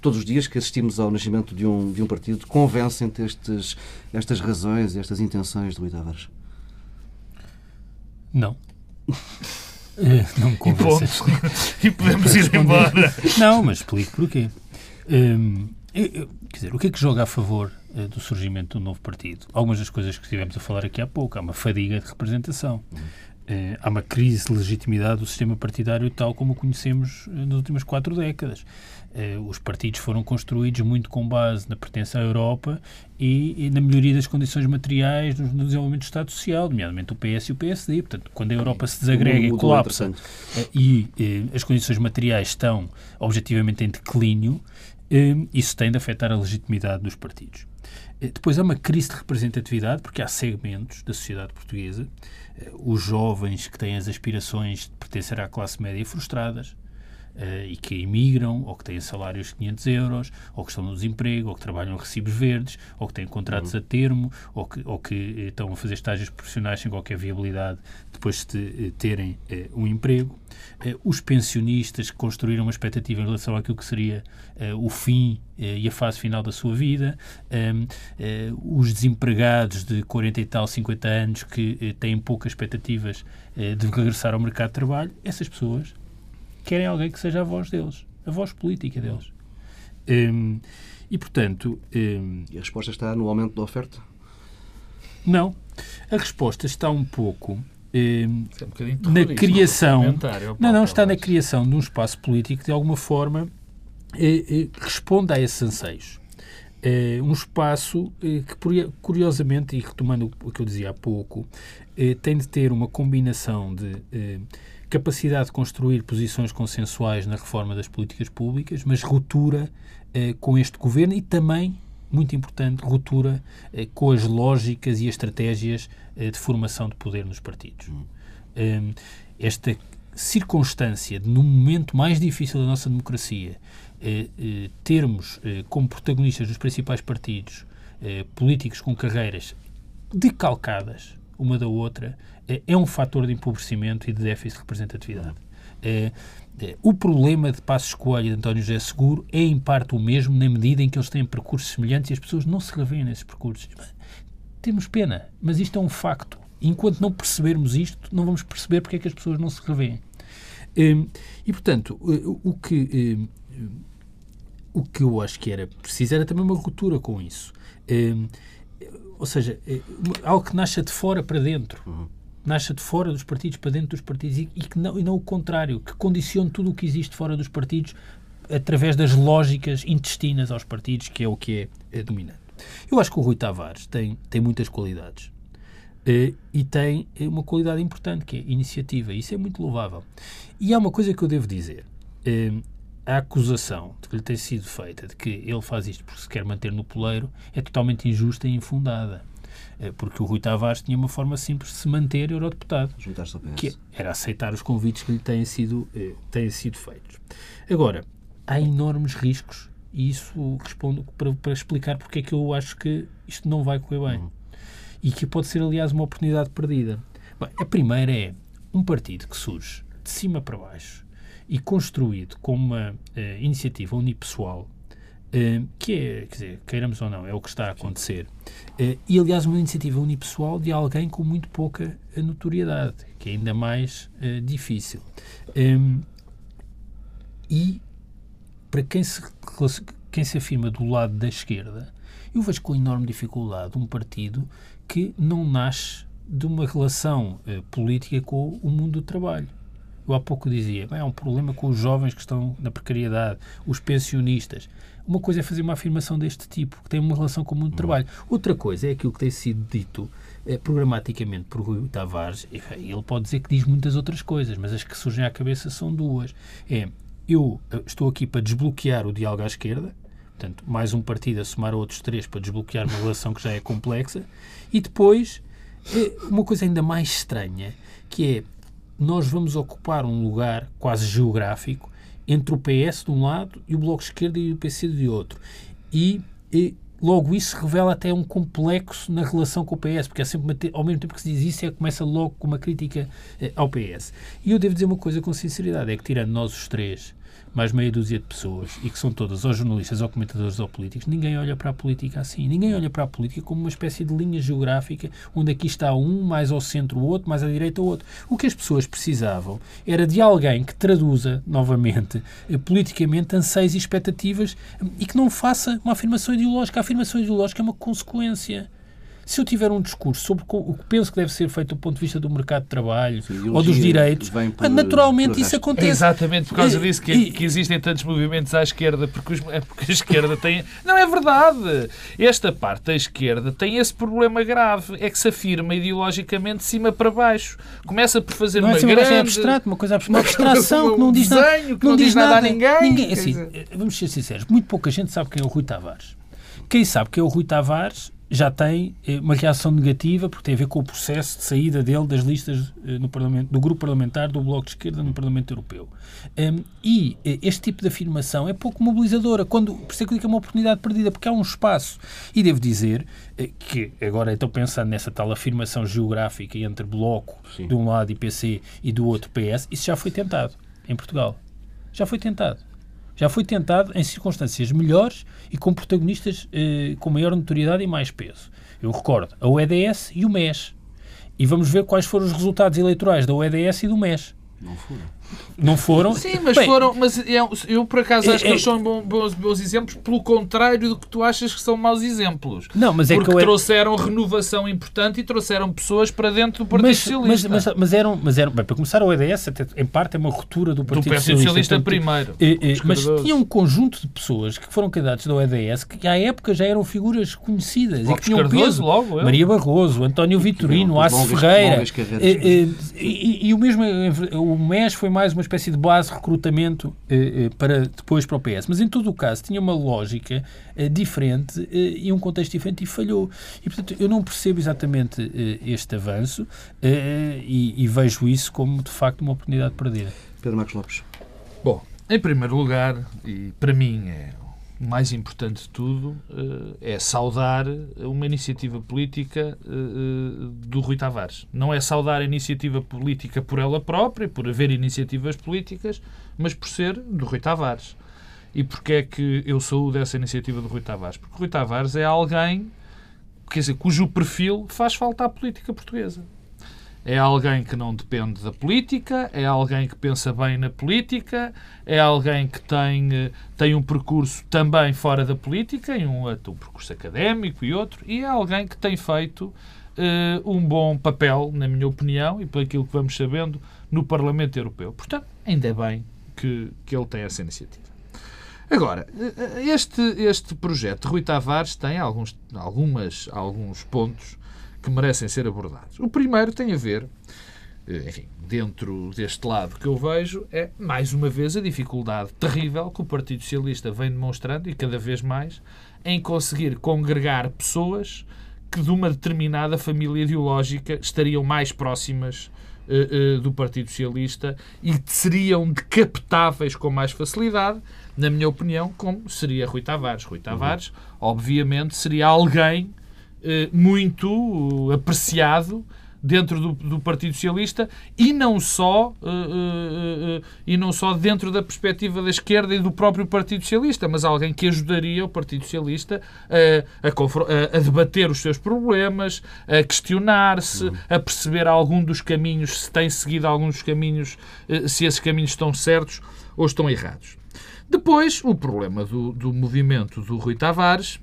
todos os dias que assistimos ao nascimento de um, de um partido convencem-te estes, estas razões, estas intenções de Rui Tavares?
Não. Não me
E
convences.
ponto. e podemos ir embora.
Não, mas explico porquê. Hum, quer dizer, o que é que joga a favor eh, do surgimento do novo partido? Algumas das coisas que estivemos a falar aqui há pouco. Há uma fadiga de representação. Eh, há uma crise de legitimidade do sistema partidário tal como o conhecemos eh, nas últimas quatro décadas. Eh, os partidos foram construídos muito com base na pertença à Europa e, e na melhoria das condições materiais no, no desenvolvimento do Estado Social, nomeadamente o PS e o PSD. Portanto, quando a Europa se desagrega e
Mudou,
colapsa eh, e eh, as condições materiais estão objetivamente em declínio, isso tem de afetar a legitimidade dos partidos. Depois há uma crise de representatividade, porque há segmentos da sociedade portuguesa, os jovens que têm as aspirações de pertencer à classe média frustradas, eh, e que emigram, ou que têm salários de 500 euros, ou que estão no desemprego, ou que trabalham recibos verdes, ou que têm contratos a termo, ou que, ou que eh, estão a fazer estágios profissionais sem qualquer viabilidade depois de eh, terem eh, um emprego. Eh, os pensionistas que construíram uma expectativa em relação àquilo que seria o fim e a fase final da sua vida, Ehm, eh, os desempregados de 40 e tal, 50 anos que têm poucas expectativas de regressar ao mercado de trabalho, essas pessoas querem alguém que seja a voz deles, a voz política deles. Hum, e, portanto, hum,
E a resposta está no aumento da oferta?
não. A resposta está um pouco eh,
É um
na criação. Não, não, está na criação de um espaço político que, de alguma forma, eh, eh, responda a esses anseios. Eh, um espaço eh, que, curio- curiosamente, e retomando o que eu dizia há pouco, eh, tem de ter uma combinação de eh, capacidade de construir posições consensuais na reforma das políticas públicas, mas ruptura eh, com este governo e também, muito importante, ruptura eh, com as lógicas e as estratégias eh, de formação de poder nos partidos. Hum, esta circunstância de, no momento mais difícil da nossa democracia, eh, eh, termos eh, como protagonistas dos principais partidos políticos com carreiras decalcadas uma da outra, é um fator de empobrecimento e de déficit de representatividade. Eh, eh, o problema de Passos Coelho e de António José Seguro é, em parte, o mesmo, na medida em que eles têm percursos semelhantes e as pessoas não se revêem nesses percursos. Temos pena, mas isto é um facto. Enquanto não percebermos isto, não vamos perceber porque é que as pessoas não se revêem. Hum, E, portanto, o- o que, hum, o que eu acho que era preciso era também uma ruptura com isso. Ou seja, algo que nasça de fora para dentro. Nasça de fora dos partidos para dentro dos partidos e, e que não, e não o contrário, que condicione tudo o que existe fora dos partidos através das lógicas intestinas aos partidos, que é o que é, é dominante. Eu acho que o Rui Tavares tem, tem muitas qualidades. Eh, e tem eh, uma qualidade importante, que é iniciativa. Isso é muito louvável. E há uma coisa que eu devo dizer. Eh, a acusação de que lhe tem sido feita de que ele faz isto porque se quer manter no poleiro é totalmente injusta e infundada. Eh, porque o Rui Tavares tinha uma forma simples de se manter eurodeputado
Juntar-se ao PS.
que era aceitar os convites que lhe têm sido, eh, têm sido feitos. Agora, há enormes riscos e isso respondo para, para explicar porque é que eu acho que isto não vai correr bem. E que pode ser, aliás, uma oportunidade perdida. Bem, a primeira é um partido que surge de cima para baixo e construído como uma eh, iniciativa unipessoal, que é, quer dizer, queiramos ou não, é o que está a acontecer. Eh, e, aliás, uma iniciativa unipessoal de alguém com muito pouca eh, notoriedade, que é ainda mais eh, difícil. E, para quem se, quem se afirma do lado da esquerda, eu vejo com enorme dificuldade um partido que não nasce de uma relação política com o mundo do trabalho. Eu há pouco dizia, há um problema com os jovens que estão na precariedade, os pensionistas. Uma coisa é fazer uma afirmação deste tipo, que tem uma relação com o mundo do trabalho. Outra coisa é aquilo que tem sido dito eh, programaticamente por Rui Tavares. E, bem, Ele pode dizer que diz muitas outras coisas, mas as que surgem à cabeça são duas. É, eu eh, estou aqui para desbloquear o diálogo à esquerda, portanto, mais um partido a somar outros três para desbloquear uma relação que já é complexa, e depois, eh, uma coisa ainda mais estranha, que é nós vamos ocupar um lugar quase geográfico entre o PS de um lado e o Bloco de Esquerda e o PC de outro. E, e logo isso revela até um complexo na relação com o PS, porque é sempre uma ao mesmo tempo que se diz isso, é, começa logo com uma crítica eh, ao PS. E eu devo dizer uma coisa com sinceridade, é que tirando nós os três, mais meia dúzia de pessoas, e que são todas ou jornalistas ou comentadores ou políticos, ninguém olha para a política assim. Ninguém olha para a política como uma espécie de linha geográfica, onde aqui está um, mais ao centro o outro, mais à direita o outro. O que as pessoas precisavam era de alguém que traduza, novamente, eh, politicamente, anseios e expectativas eh, e que não faça uma afirmação ideológica. A afirmação ideológica é uma consequência. Se eu tiver um discurso sobre o que penso que deve ser feito do ponto de vista do mercado de trabalho
Sim,
ou dos direitos,
vem por-
naturalmente
por
isso
arrasto.
É
acontece.
exatamente por causa disso que,
e-
que existem tantos movimentos à esquerda, porque, os- é porque a esquerda tem. Não é verdade! Esta parte da esquerda tem esse problema grave, é que se afirma ideologicamente de cima para baixo. Começa por fazer
Não é
uma
assim uma coisa
grande.
abstrato, uma coisa abstrato, uma abstração que não diz nada,
desenho que não diz nada a ninguém, quer
assim,
dizer.
vamos ser sinceros, muito pouca gente sabe quem é o Rui Tavares. Quem sabe quem é o Rui Tavares já tem eh, uma reação negativa porque tem a ver com o processo de saída dele das listas eh, no Parlamento, do grupo parlamentar do Bloco de Esquerda no Parlamento Europeu. E eh, este tipo de afirmação é pouco mobilizadora, quando, por isso é que eu digo que é uma oportunidade perdida, porque há um espaço. E devo dizer que, agora estou pensando nessa tal afirmação geográfica entre Bloco de um lado e PC e do outro PS, isso já foi tentado em Portugal. Já foi tentado. Já foi tentado em circunstâncias melhores e com protagonistas eh, com maior notoriedade e mais peso. Eu recordo a UEDS e o MES. E vamos ver quais foram os resultados eleitorais da UEDS e do MES.
Não foram.
Não foram.
Sim, mas
Bem,
foram. Mas é- eu, por acaso, acho
É-
que eles
é-
são bons, bons, exemplos, pelo contrário do que tu achas que são maus exemplos.
Não, mas é
Porque
que eu era-
trouxeram renovação importante e trouxeram pessoas para dentro do Partido
mas,
Socialista.
mas, mas, mas eram, mas eram, bem, para começar, o EDS, até, em parte, é uma ruptura do
do
Partido,
Partido Socialista, primeiro.
Eh,
Os
mas tinha um conjunto de pessoas que foram candidatos da OEDS que à época já eram figuras conhecidas e
Lopes
que tinham
Cardoso,
peso.
logo, eu.
Maria Barroso, António Vitorino,
longas-
Ferreira.
carreiras.
Eh, eh, e, e o mesmo, eh, o MES foi mais uma espécie de base de recrutamento eh, eh, para depois para o PS. Mas em todo o caso tinha uma lógica eh, diferente eh, e um contexto diferente e falhou. E portanto eu não percebo exatamente eh, este avanço eh, e, e vejo isso como de facto uma oportunidade perdida.
Pedro Marcos Lopes.
Bom, em primeiro lugar, e para mim é mais importante de tudo, eh, é saudar uma iniciativa política eh, eh, do Rui Tavares. Não é saudar a iniciativa política por ela própria, por haver iniciativas políticas, mas por ser do Rui Tavares. E porquê é que eu saúdo essa iniciativa do Rui Tavares? Porque o Rui Tavares é alguém quer dizer, cujo perfil faz falta à política portuguesa. É alguém que não depende da política, é alguém que pensa bem na política, é alguém que tem, eh, tem um percurso também fora da política, e um, um percurso académico e outro, e é alguém que tem feito eh, um bom papel, na minha opinião, e por aquilo que vamos sabendo, no Parlamento Europeu. Portanto, ainda é bem que, que ele tem essa iniciativa. Agora, eh, este, este projeto de Rui Tavares tem alguns, algumas, alguns pontos que merecem ser abordados. O primeiro tem a ver, eh, enfim, dentro deste lado que eu vejo, é mais uma vez a dificuldade terrível que o Partido Socialista vem demonstrando e cada vez mais em conseguir congregar pessoas que de uma determinada família ideológica estariam mais próximas eh, eh, do Partido Socialista e seriam decapitáveis com mais facilidade, na minha opinião, como seria Rui Tavares. Rui Tavares, obviamente, seria alguém muito apreciado dentro do, do Partido Socialista e não só eh, eh, eh, e não só dentro da perspectiva da esquerda e do próprio Partido Socialista, mas alguém que ajudaria o Partido Socialista eh, a, a- a debater os seus problemas, a questionar-se, a perceber algum dos caminhos, se tem seguido alguns dos caminhos, eh, se esses caminhos estão certos ou estão errados. Depois, o problema do, do movimento do Rui Tavares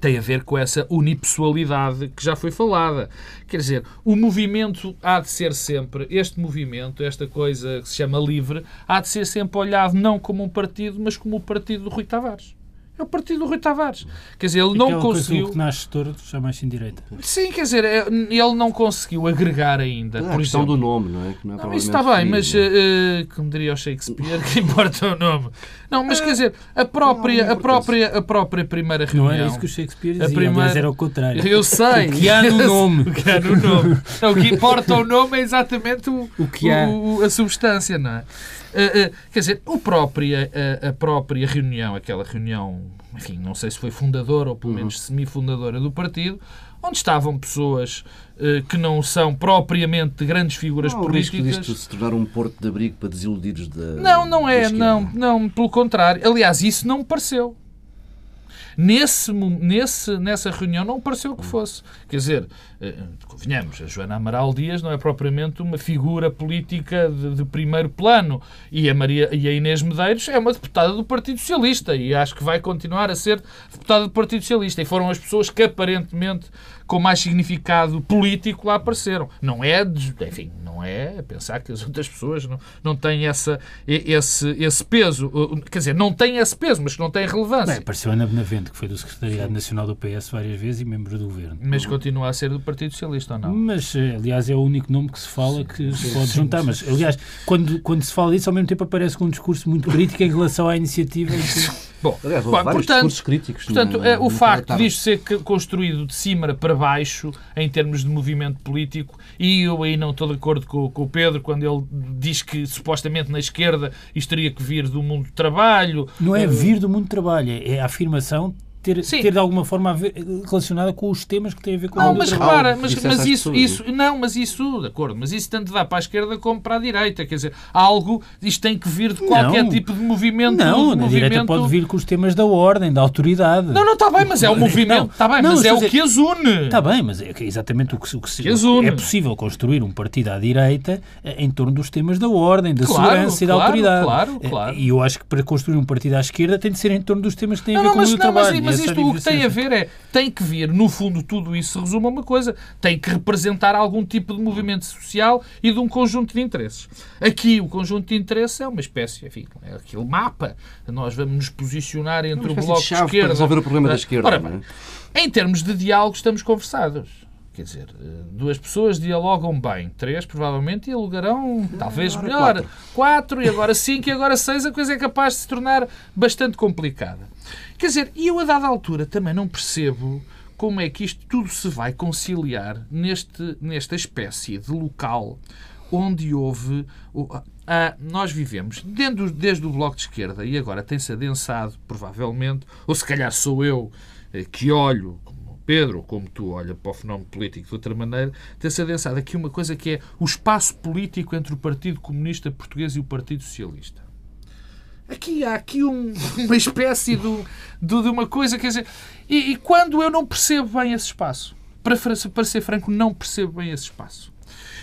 tem a ver com essa unipessoalidade que já foi falada. Quer dizer, o movimento há de ser sempre, este movimento, esta coisa que se chama livre, há de ser sempre olhado não como um partido, mas como o partido do Rui Tavares. É o partido do Rui Tavares. Quer dizer, ele não
Aquela
conseguiu.
que nasce torto, chama-se indireita.
Sim, quer dizer, é- ele não conseguiu agregar ainda.
Ah, a
por
questão
exemplo,
do nome, não é? Que não, é
não, isso
provavelmente
está bem, mas,
é?
eh, como diria o Shakespeare, que importa o nome. Não, mas quer dizer, a própria, a própria, a própria primeira reunião...
Não era isso que o Shakespeare
A
dizia,
primeira-
aliás, era o contrário.
Eu sei.
O que há no nome.
o que há no nome. Não, o que importa o nome é exatamente o,
O que há.
o- a substância, não é? Eh, eh, quer dizer, o própria, a, a própria reunião, aquela reunião, enfim, não sei se foi fundadora ou pelo menos semifundadora do partido, onde estavam pessoas eh, que não são propriamente grandes figuras
Não há o risco
políticas.
disto se tornar um porto de abrigo para desiludidos da.
Não, não é, não, não, pelo contrário. Aliás, isso não me pareceu. Nesse, nesse, nessa reunião não pareceu que fosse. Quer dizer, eh, convenhamos, a Joana Amaral Dias não é propriamente uma figura política de, de primeiro plano e a, Maria, e a Inês Medeiros é uma deputada do Partido Socialista e acho que vai continuar a ser deputada do Partido Socialista. E foram as pessoas que aparentemente com mais significado político lá apareceram. Não é, de- enfim, não é pensar que as outras pessoas não, não têm essa, esse, esse peso. Uh, Quer dizer, não têm esse peso, mas que não têm relevância.
Bem, apareceu Ana Benavente, que foi do Secretariado Nacional do PS várias vezes e membro do governo.
mas continua a ser do Partido Socialista ou não?
Mas, eh, aliás, é o único nome que se fala que se pode juntar. Mas, aliás, quando, quando se fala disso, ao mesmo tempo aparece com um discurso muito crítico em relação à iniciativa. em que-
Bom,
Aliás, houve vários
portanto,
discursos críticos.
Portanto,
no-
é, o
no
facto disto ser construído de cima para baixo, em termos de movimento político, e eu aí não estou de acordo com, com o Pedro quando ele diz que supostamente na esquerda isto teria que vir do mundo do trabalho.
Não é
eh,
vir do mundo do trabalho, é a afirmação ter,
Sim.
ter de alguma forma a ver- relacionada com os temas que têm a ver com
Não,
o
mas
trabalho.
repara, mas,
dissesse
mas isso, isso, não, mas isso, de acordo, mas isso tanto dá para a esquerda como para a direita, quer dizer, algo, isto tem que vir de qualquer
Não.
tipo de movimento.
Não,
de
na
movimento...
direita pode vir com os temas da ordem, da autoridade.
Não, não, está bem, mas é o movimento, está bem,
Não,
mas é
a
o que as une.
Está bem, mas é é exatamente o que, se- o que se-
Que as une.
é possível construir um partido à direita eh, em torno dos temas da ordem, da
Claro,
segurança e da autoridade.
claro,
Eh,
claro.
E eu acho que para construir um partido à esquerda tem de ser em torno dos temas que têm a ver
não,
com
mas,
o
não, mas,
trabalho.
Mas
Essa
isto o que tem a ver é, tem que vir, no fundo, tudo isso se resume a uma coisa, tem que representar algum tipo de movimento social e de um conjunto de interesses. Aqui, o conjunto de interesses é uma espécie, enfim, é aquele mapa. Nós vamos nos posicionar entre
Uma
o bloco
de
de
chave para
esquerda...
resolver o problema da esquerda,
Ora
é?
bem, em termos de diálogo, estamos conversados. Quer dizer, duas pessoas dialogam bem, três provavelmente dialogarão talvez
agora
melhor,
quatro.
quatro, e agora cinco, e agora seis, a coisa é capaz de se tornar bastante complicada. Quer dizer, e eu a dada altura também não percebo como é que isto tudo se vai conciliar neste, nesta espécie de local onde houve. nós vivemos dentro, desde o Bloco de Esquerda e agora tem-se adensado, provavelmente, ou se calhar sou eu eh, que olho, como Pedro, como tu olha para o fenómeno político de outra maneira, tem-se adensado aqui uma coisa que é o espaço político entre o Partido Comunista Português e o Partido Socialista. Aqui há aqui um- uma espécie do, do- de uma coisa, quer dizer, e, e quando eu não percebo bem esse espaço, para, para ser franco, não percebo bem esse espaço.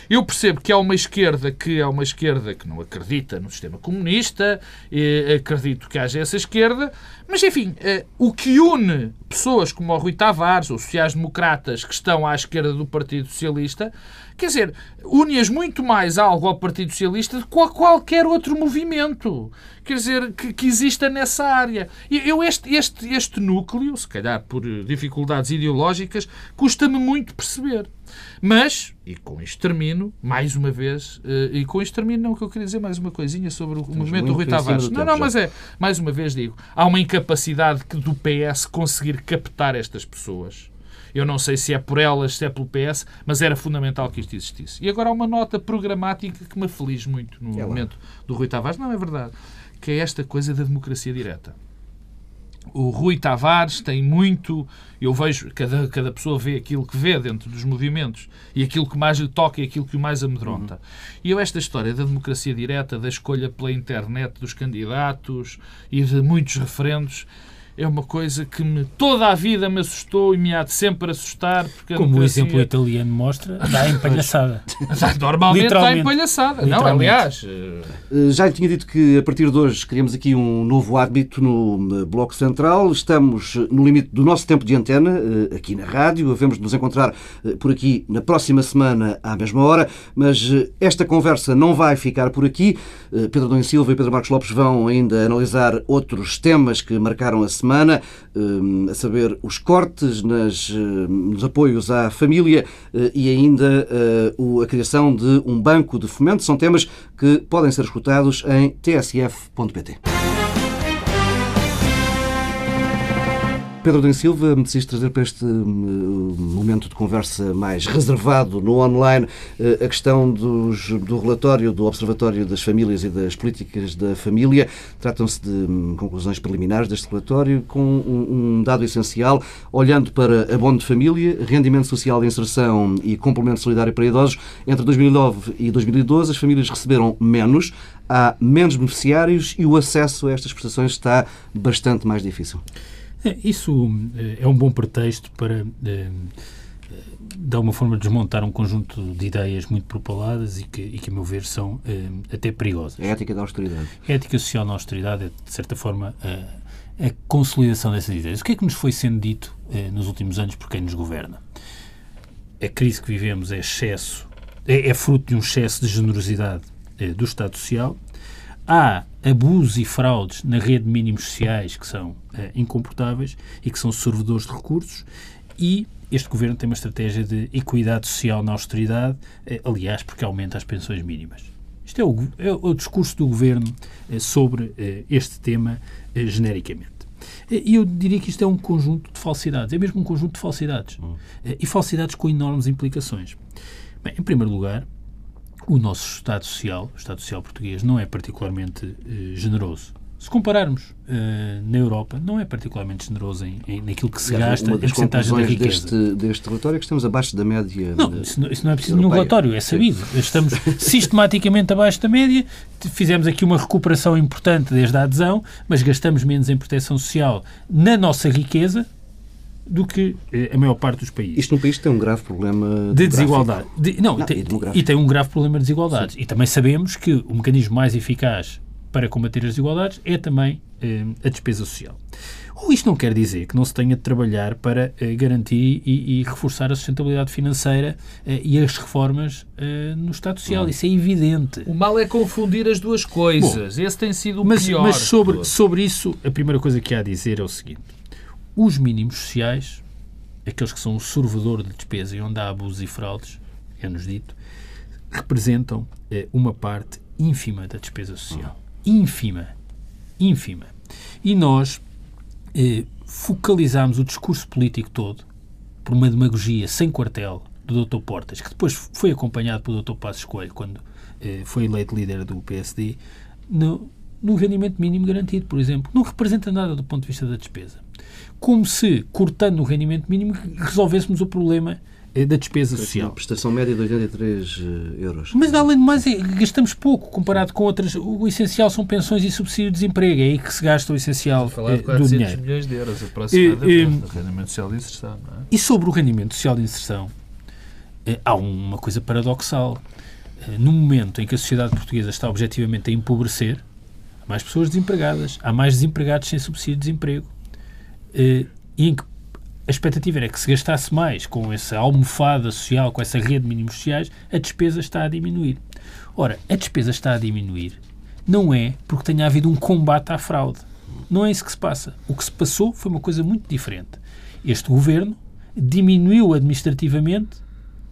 Eu percebo que há uma esquerda que é uma esquerda que não acredita no sistema comunista, acredito que haja essa esquerda, mas enfim, eh, o que une pessoas como o Rui Tavares ou sociais-democratas que estão à esquerda do Partido Socialista, quer dizer, une-as muito mais algo ao Partido Socialista do que a qualquer outro movimento, quer dizer, que, que exista nessa área. Eu este, este, este núcleo, se calhar por dificuldades ideológicas, custa-me muito perceber. Mas, e com isto termino, mais uma vez, eh, e com isto termino, não, o que eu queria dizer mais uma coisinha sobre o movimento do Rui Tavares.
do
Não, não, mas é, mais uma vez digo, há uma incapacidade que- do PS conseguir captar estas pessoas. Eu não sei se é por elas, se é pelo PS, mas era fundamental que isto existisse. E agora há uma nota programática que me aflige muito no
É
momento do Rui Tavares. Não é verdade. Que é esta coisa da democracia direta. O Rui Tavares tem muito. Eu vejo, cada, cada pessoa vê aquilo que vê dentro dos movimentos e aquilo que mais lhe toca e aquilo que o mais amedronta. E eu, esta história da democracia direta, da escolha pela internet dos candidatos e de muitos referendos, é uma coisa que me, toda a vida me assustou e me há de sempre assustar. Porque a
Como o exemplo italiano mostra, dá em palhaçada.
Normalmente está em palhaçada. Não, aliás. eh,
Uh, Já lhe tinha dito que a partir de hoje criamos aqui um novo hábito no uh, Bloco Central. Estamos no limite do nosso tempo de antena, aqui na rádio. Havemos de nos encontrar por aqui na próxima semana à mesma hora, mas esta conversa não vai ficar por aqui. Pedro Dom Silva e Pedro Marcos Lopes vão ainda analisar outros temas que marcaram a semana, uh, a saber os cortes nas, uh, nos apoios à família uh, e ainda o- a criação de um banco de fomento. São temas que podem ser escutados em tsf.pt. Pedro Dom Silva, me decidiste trazer para este hum, momento de conversa mais reservado no online eh, a questão dos- do relatório do Observatório das Famílias e das Políticas da Família. Tratam-se de hum, conclusões preliminares deste relatório com um, um dado essencial, olhando para abono de família, rendimento social de inserção e complemento solidário para idosos. Entre 2009 e 2012, as famílias receberam menos, há menos beneficiários e o acesso a estas prestações está bastante mais difícil.
É, Isso eh, é um bom pretexto para, eh, de alguma forma, desmontar um conjunto de ideias muito propaladas e que, e que a meu ver, são eh, até perigosas.
É a ética da austeridade.
A ética social na austeridade é, de certa forma, a, a consolidação dessas ideias. O que é que nos foi sendo dito eh, nos últimos anos por quem nos governa? A crise que vivemos é excesso, é, é fruto de um excesso de generosidade eh, do Estado Social. Há abusos e fraudes na rede de mínimos sociais que são eh, incomportáveis e que são servidores de recursos e este governo tem uma estratégia de equidade social na austeridade, eh, aliás, porque aumenta as pensões mínimas. Isto é o, é o discurso do governo eh, sobre este tema genericamente. E eu diria que isto é um conjunto de falsidades, é mesmo um conjunto de falsidades. Eh, E falsidades com enormes implicações. Bem, em primeiro lugar, o nosso Estado Social, o Estado Social português, não é particularmente eh, generoso. se compararmos uh, na Europa, não é particularmente generoso em, em naquilo que se
Aliás,
gasta em porcentagem da riqueza.
deste, deste relatório é que estamos abaixo da média.
Não, isso não, isso não é preciso nenhum
europeia.
relatório, é sabido. Estamos sistematicamente abaixo da média, fizemos aqui uma recuperação importante desde a adesão, mas gastamos menos em proteção social na nossa riqueza do que eh, a maior parte dos países.
Isto num país que tem um grave problema
de desigualdade. De- não,
Não,
tem-
e
e tem um grave problema de desigualdades. E também sabemos que o mecanismo mais eficaz para combater as desigualdades é também eh, a despesa social. Ou isto não quer dizer que não se tenha de trabalhar para eh, garantir e, e reforçar a sustentabilidade financeira eh, e as reformas eh, no Estado Social. Isso é evidente.
O mal é confundir as duas coisas. Esse tem sido o
Mas,
pior.
mas sobre, sobre isso, a primeira coisa que há a dizer é o seguinte: os mínimos sociais, aqueles que são o sorvedor de despesa e onde há abusos e fraudes, é-nos dito, representam eh, uma parte ínfima da despesa social. Ínfima. Ínfima. E nós eh, focalizámos o discurso político todo por uma demagogia sem quartel do Dr. Portas, que depois foi acompanhado pelo Dr. Passos Coelho quando eh, foi eleito líder do PSD, no, no rendimento mínimo garantido, por exemplo. Não representa nada do ponto de vista da despesa. Como se, cortando o rendimento mínimo, resolvêssemos o problema eh, da despesa social.
prestação média de 83 eh, euros.
Mas, além de mais, é- gastamos pouco comparado com outras. O essencial são pensões e subsídio de desemprego. É aí que se gasta o essencial
Falar
eh,
de
do
400
dinheiro.
milhões de euros aproximadamente.
E- e-
rendimento social de inserção, não é?
E sobre o rendimento social de inserção, há uma coisa paradoxal. No momento em que a sociedade portuguesa está objetivamente a empobrecer, mais pessoas desempregadas, há mais desempregados sem subsídio de desemprego, eh, e em que a expectativa era que se gastasse mais com essa almofada social, com essa rede de mínimos sociais, a despesa está a diminuir. Ora, a despesa está a diminuir não é porque tenha havido um combate à fraude. Não é isso que se passa. O que se passou foi uma coisa muito diferente. Este governo diminuiu administrativamente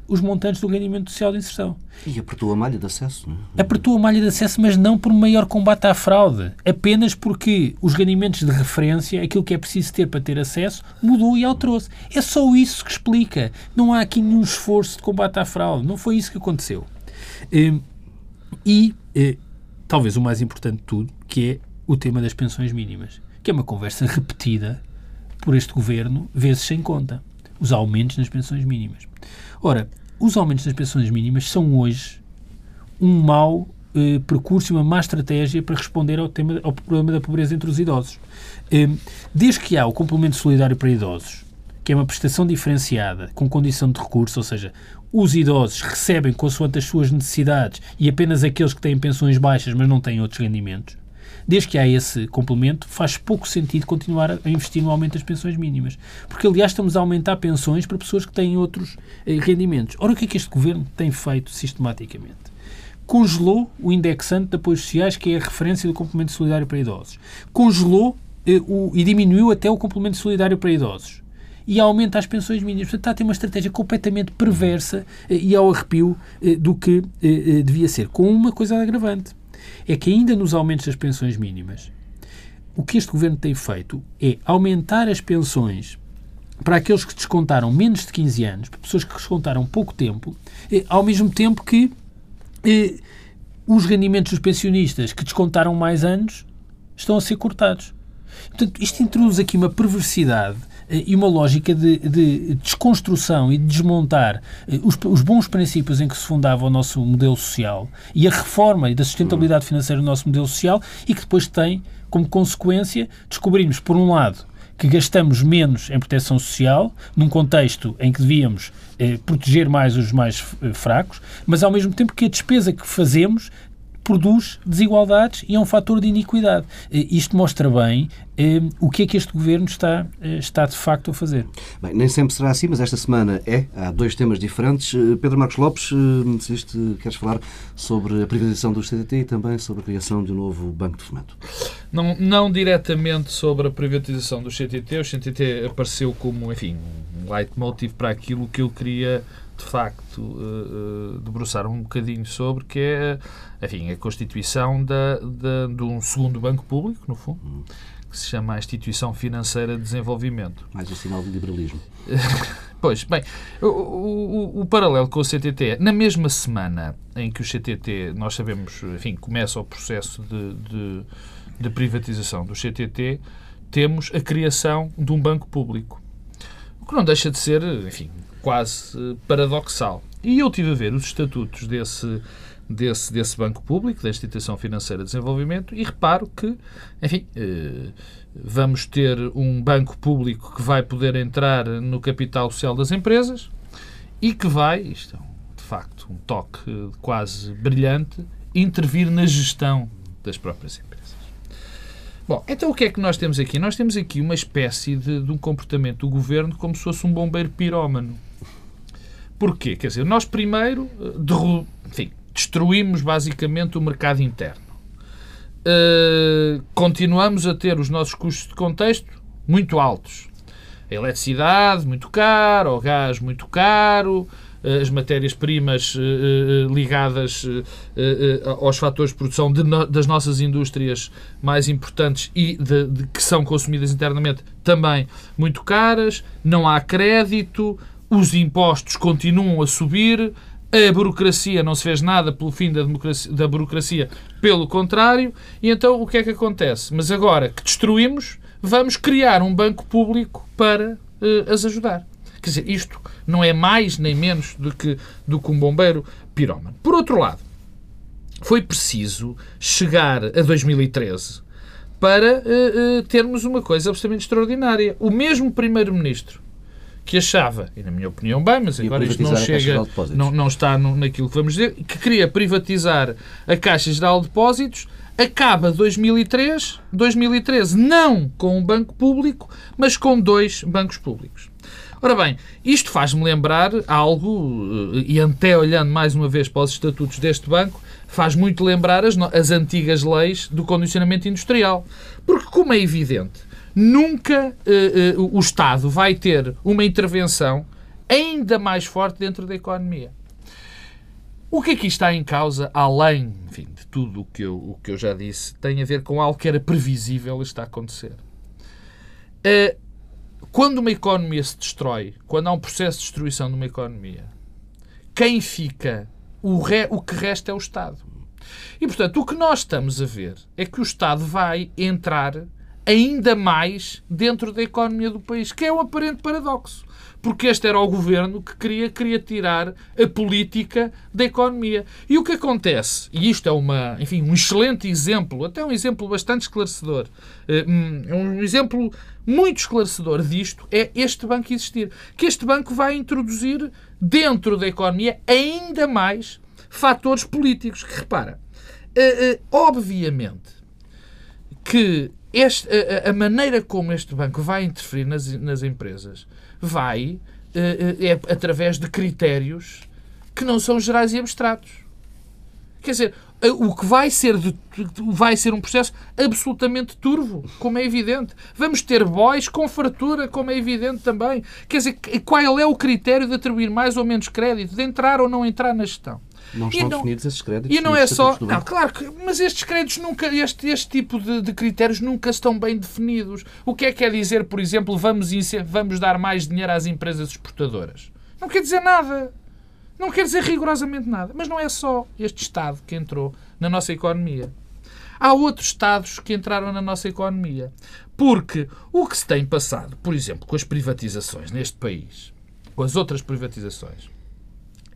os montantes do rendimento social de inserção.
E apertou a malha de acesso, não é?
Apertou a malha de acesso, mas não por maior combate à fraude. Apenas porque os rendimentos de referência, aquilo que é preciso ter para ter acesso, mudou e alterou-se. É só isso que explica. Não há aqui nenhum esforço de combate à fraude. Não foi isso que aconteceu. Hum, E, eh, talvez o mais importante de tudo, que é o tema das pensões mínimas, que é uma conversa repetida por este governo, vezes sem conta. Os aumentos nas pensões mínimas. Ora, os aumentos das pensões mínimas são hoje um mau eh, percurso e uma má estratégia para responder ao, tema, ao problema da pobreza entre os idosos. Eh, desde que há o complemento solidário para idosos, que é uma prestação diferenciada com condição de recurso, ou seja, os idosos recebem consoante as suas necessidades e apenas aqueles que têm pensões baixas, mas não têm outros rendimentos. Desde que há esse complemento, faz pouco sentido continuar a investir no aumento das pensões mínimas. Porque, aliás, estamos a aumentar pensões para pessoas que têm outros eh, rendimentos. Ora, o que é que este governo tem feito sistematicamente? Congelou o indexante de apoios sociais, que é a referência do complemento solidário para idosos. Congelou eh, o, e diminuiu até o complemento solidário para idosos e aumenta as pensões mínimas. Portanto, está a ter uma estratégia completamente perversa eh, e ao arrepio eh, do que eh, devia ser. Com uma coisa agravante. É que ainda nos aumentos das pensões mínimas, o que este governo tem feito é aumentar as pensões para aqueles que descontaram menos de 15 anos, para pessoas que descontaram pouco tempo, eh, ao mesmo tempo que eh, os rendimentos dos pensionistas que descontaram mais anos estão a ser cortados. Portanto, isto introduz aqui uma perversidade e uma lógica de, de desconstrução e de desmontar eh, os, os bons princípios em que se fundava o nosso modelo social e a reforma e da sustentabilidade financeira do nosso modelo social e que depois tem como consequência descobrirmos, por um lado, que gastamos menos em proteção social, num contexto em que devíamos eh, proteger mais os mais eh, fracos, mas ao mesmo tempo que a despesa que fazemos produz desigualdades e é um fator de iniquidade. Eh, Isto mostra bem eh, o que é que este governo está, eh, está de facto a fazer.
Bem, nem sempre será assim, mas esta semana é. Há dois temas diferentes. Pedro Marcos Lopes, se isto queres falar sobre a privatização do CTT e também sobre a criação de um novo banco de fomento.
Não, não diretamente sobre a privatização do CTT. O CTT apareceu como, enfim, um leitmotiv para aquilo que eu queria, de facto, uh, uh, debruçar um bocadinho sobre, que é, enfim, a constituição da, da, de um segundo banco público, no fundo, que se chama a Instituição Financeira de Desenvolvimento.
Mais um sinal de liberalismo.
Pois, bem, o, o, o, paralelo com o CTT é, na mesma semana em que o CTT, nós sabemos, enfim, começa o processo de, de, de privatização do CTT, temos a criação de um banco público. O que não deixa de ser, enfim, quase paradoxal. E eu tive a ver os estatutos desse, desse, desse banco público, da Instituição Financeira de Desenvolvimento, e reparo que, enfim, eh, vamos ter um banco público que vai poder entrar no capital social das empresas e que vai, isto é de facto um toque quase brilhante, intervir na gestão das próprias empresas. Bom, então o que é que nós temos aqui? Nós temos aqui uma espécie de, de um comportamento do governo como se fosse um bombeiro pirómano. Porquê? Quer dizer, nós primeiro eh, enfim, destruímos basicamente o mercado interno. Uh, continuamos a ter os nossos custos de contexto muito altos. A eletricidade muito caro, o gás muito caro, as matérias-primas uh, ligadas uh, aos fatores de produção de no, das nossas indústrias mais importantes e de, de, que são consumidas internamente também muito caras, não há crédito, os impostos continuam a subir, a burocracia não se fez nada pelo fim da, da burocracia, pelo contrário, e então o que é que acontece? Mas agora que destruímos, vamos criar um banco público para as ajudar. Quer dizer, isto não é mais nem menos do que, do que um bombeiro pirómano. Por outro lado, foi preciso chegar a 2013 para uh, uh, termos uma coisa absolutamente extraordinária. O mesmo Primeiro-Ministro que achava, e na minha opinião bem, mas agora isto não chega, não, não está no, naquilo que vamos dizer, que queria privatizar a Caixa Geral de Depósitos, acaba 2003, 2013 não com um banco público, mas com dois bancos públicos. Ora bem, isto faz-me lembrar algo, eh, e até olhando mais uma vez para os estatutos deste banco, faz muito lembrar as, as antigas leis do condicionamento industrial. Porque, como é evidente, nunca uh, uh, o Estado vai ter uma intervenção ainda mais forte dentro da economia. O que aqui está em causa, além enfim, de tudo o que, eu, o que eu já disse, tem a ver com algo que era previsível está a acontecer. Uh, quando uma economia se destrói, quando há um processo de destruição de uma economia, quem fica, o, re, o que resta é o Estado. E, portanto, o que nós estamos a ver é que o Estado vai entrar ainda mais dentro da economia do país, que é um aparente paradoxo. Porque este era o governo que queria, queria tirar a política da economia. E o que acontece, e isto é uma, enfim, um excelente exemplo, até um exemplo bastante esclarecedor, eh, hum, é um exemplo muito esclarecedor disto, é este banco existir. Que este banco vai introduzir dentro da economia ainda mais fatores políticos. Que repara, eh, eh, obviamente que este, a, a, maneira como este banco vai interferir nas, nas empresas vai é através de critérios que não são gerais e abstratos. Quer dizer, o que vai ser, de, vai ser um processo absolutamente turvo, como é evidente. Vamos ter boys com fartura, como é evidente também. Quer dizer, qual é o critério de atribuir mais ou menos crédito, de entrar ou não entrar na gestão?
Não estão não, definidos esses créditos.
E não é só. Não, claro que. Mas estes créditos nunca. Este, este tipo de, de, critérios nunca estão bem definidos. O que é que quer dizer, por exemplo, vamos, vamos dar mais dinheiro às empresas exportadoras? Não quer dizer nada. Não quer dizer rigorosamente nada. Mas não é só este Estado que entrou na nossa economia. Há outros Estados que entraram na nossa economia. Porque o que se tem passado, por exemplo, com as privatizações neste país, com as outras privatizações,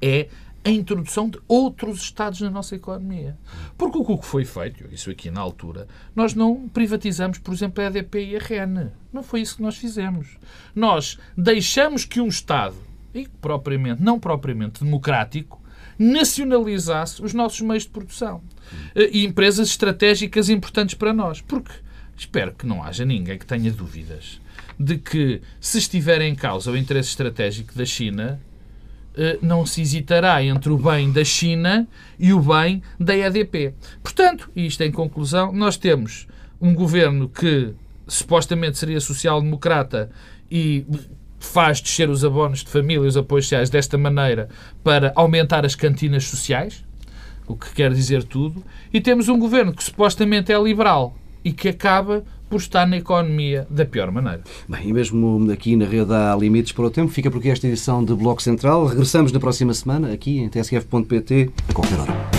é a introdução de outros Estados na nossa economia. Porque o que foi feito, isso aqui na altura, nós não privatizamos, por exemplo, a EDP e a REN. Não foi isso que nós fizemos. Nós deixamos que um Estado, e propriamente, não propriamente democrático, nacionalizasse os nossos meios de produção eh, e empresas estratégicas importantes para nós. Porque espero que não haja ninguém que tenha dúvidas de que, se estiver em causa o interesse estratégico da China, eh, não se hesitará entre o bem da China e o bem da EDP. Portanto, isto em conclusão, nós temos um governo que supostamente seria social-democrata e faz descer os abonos de família e os apoios sociais desta maneira para aumentar as cantinas sociais, o que quer dizer tudo, e temos um governo que supostamente é liberal e que acaba por estar na economia da pior maneira.
Bem, e mesmo aqui na rede há limites para o tempo. Fica por aqui esta edição de Bloco Central. Regressamos na próxima semana, aqui em tsf.pt, a qualquer hora.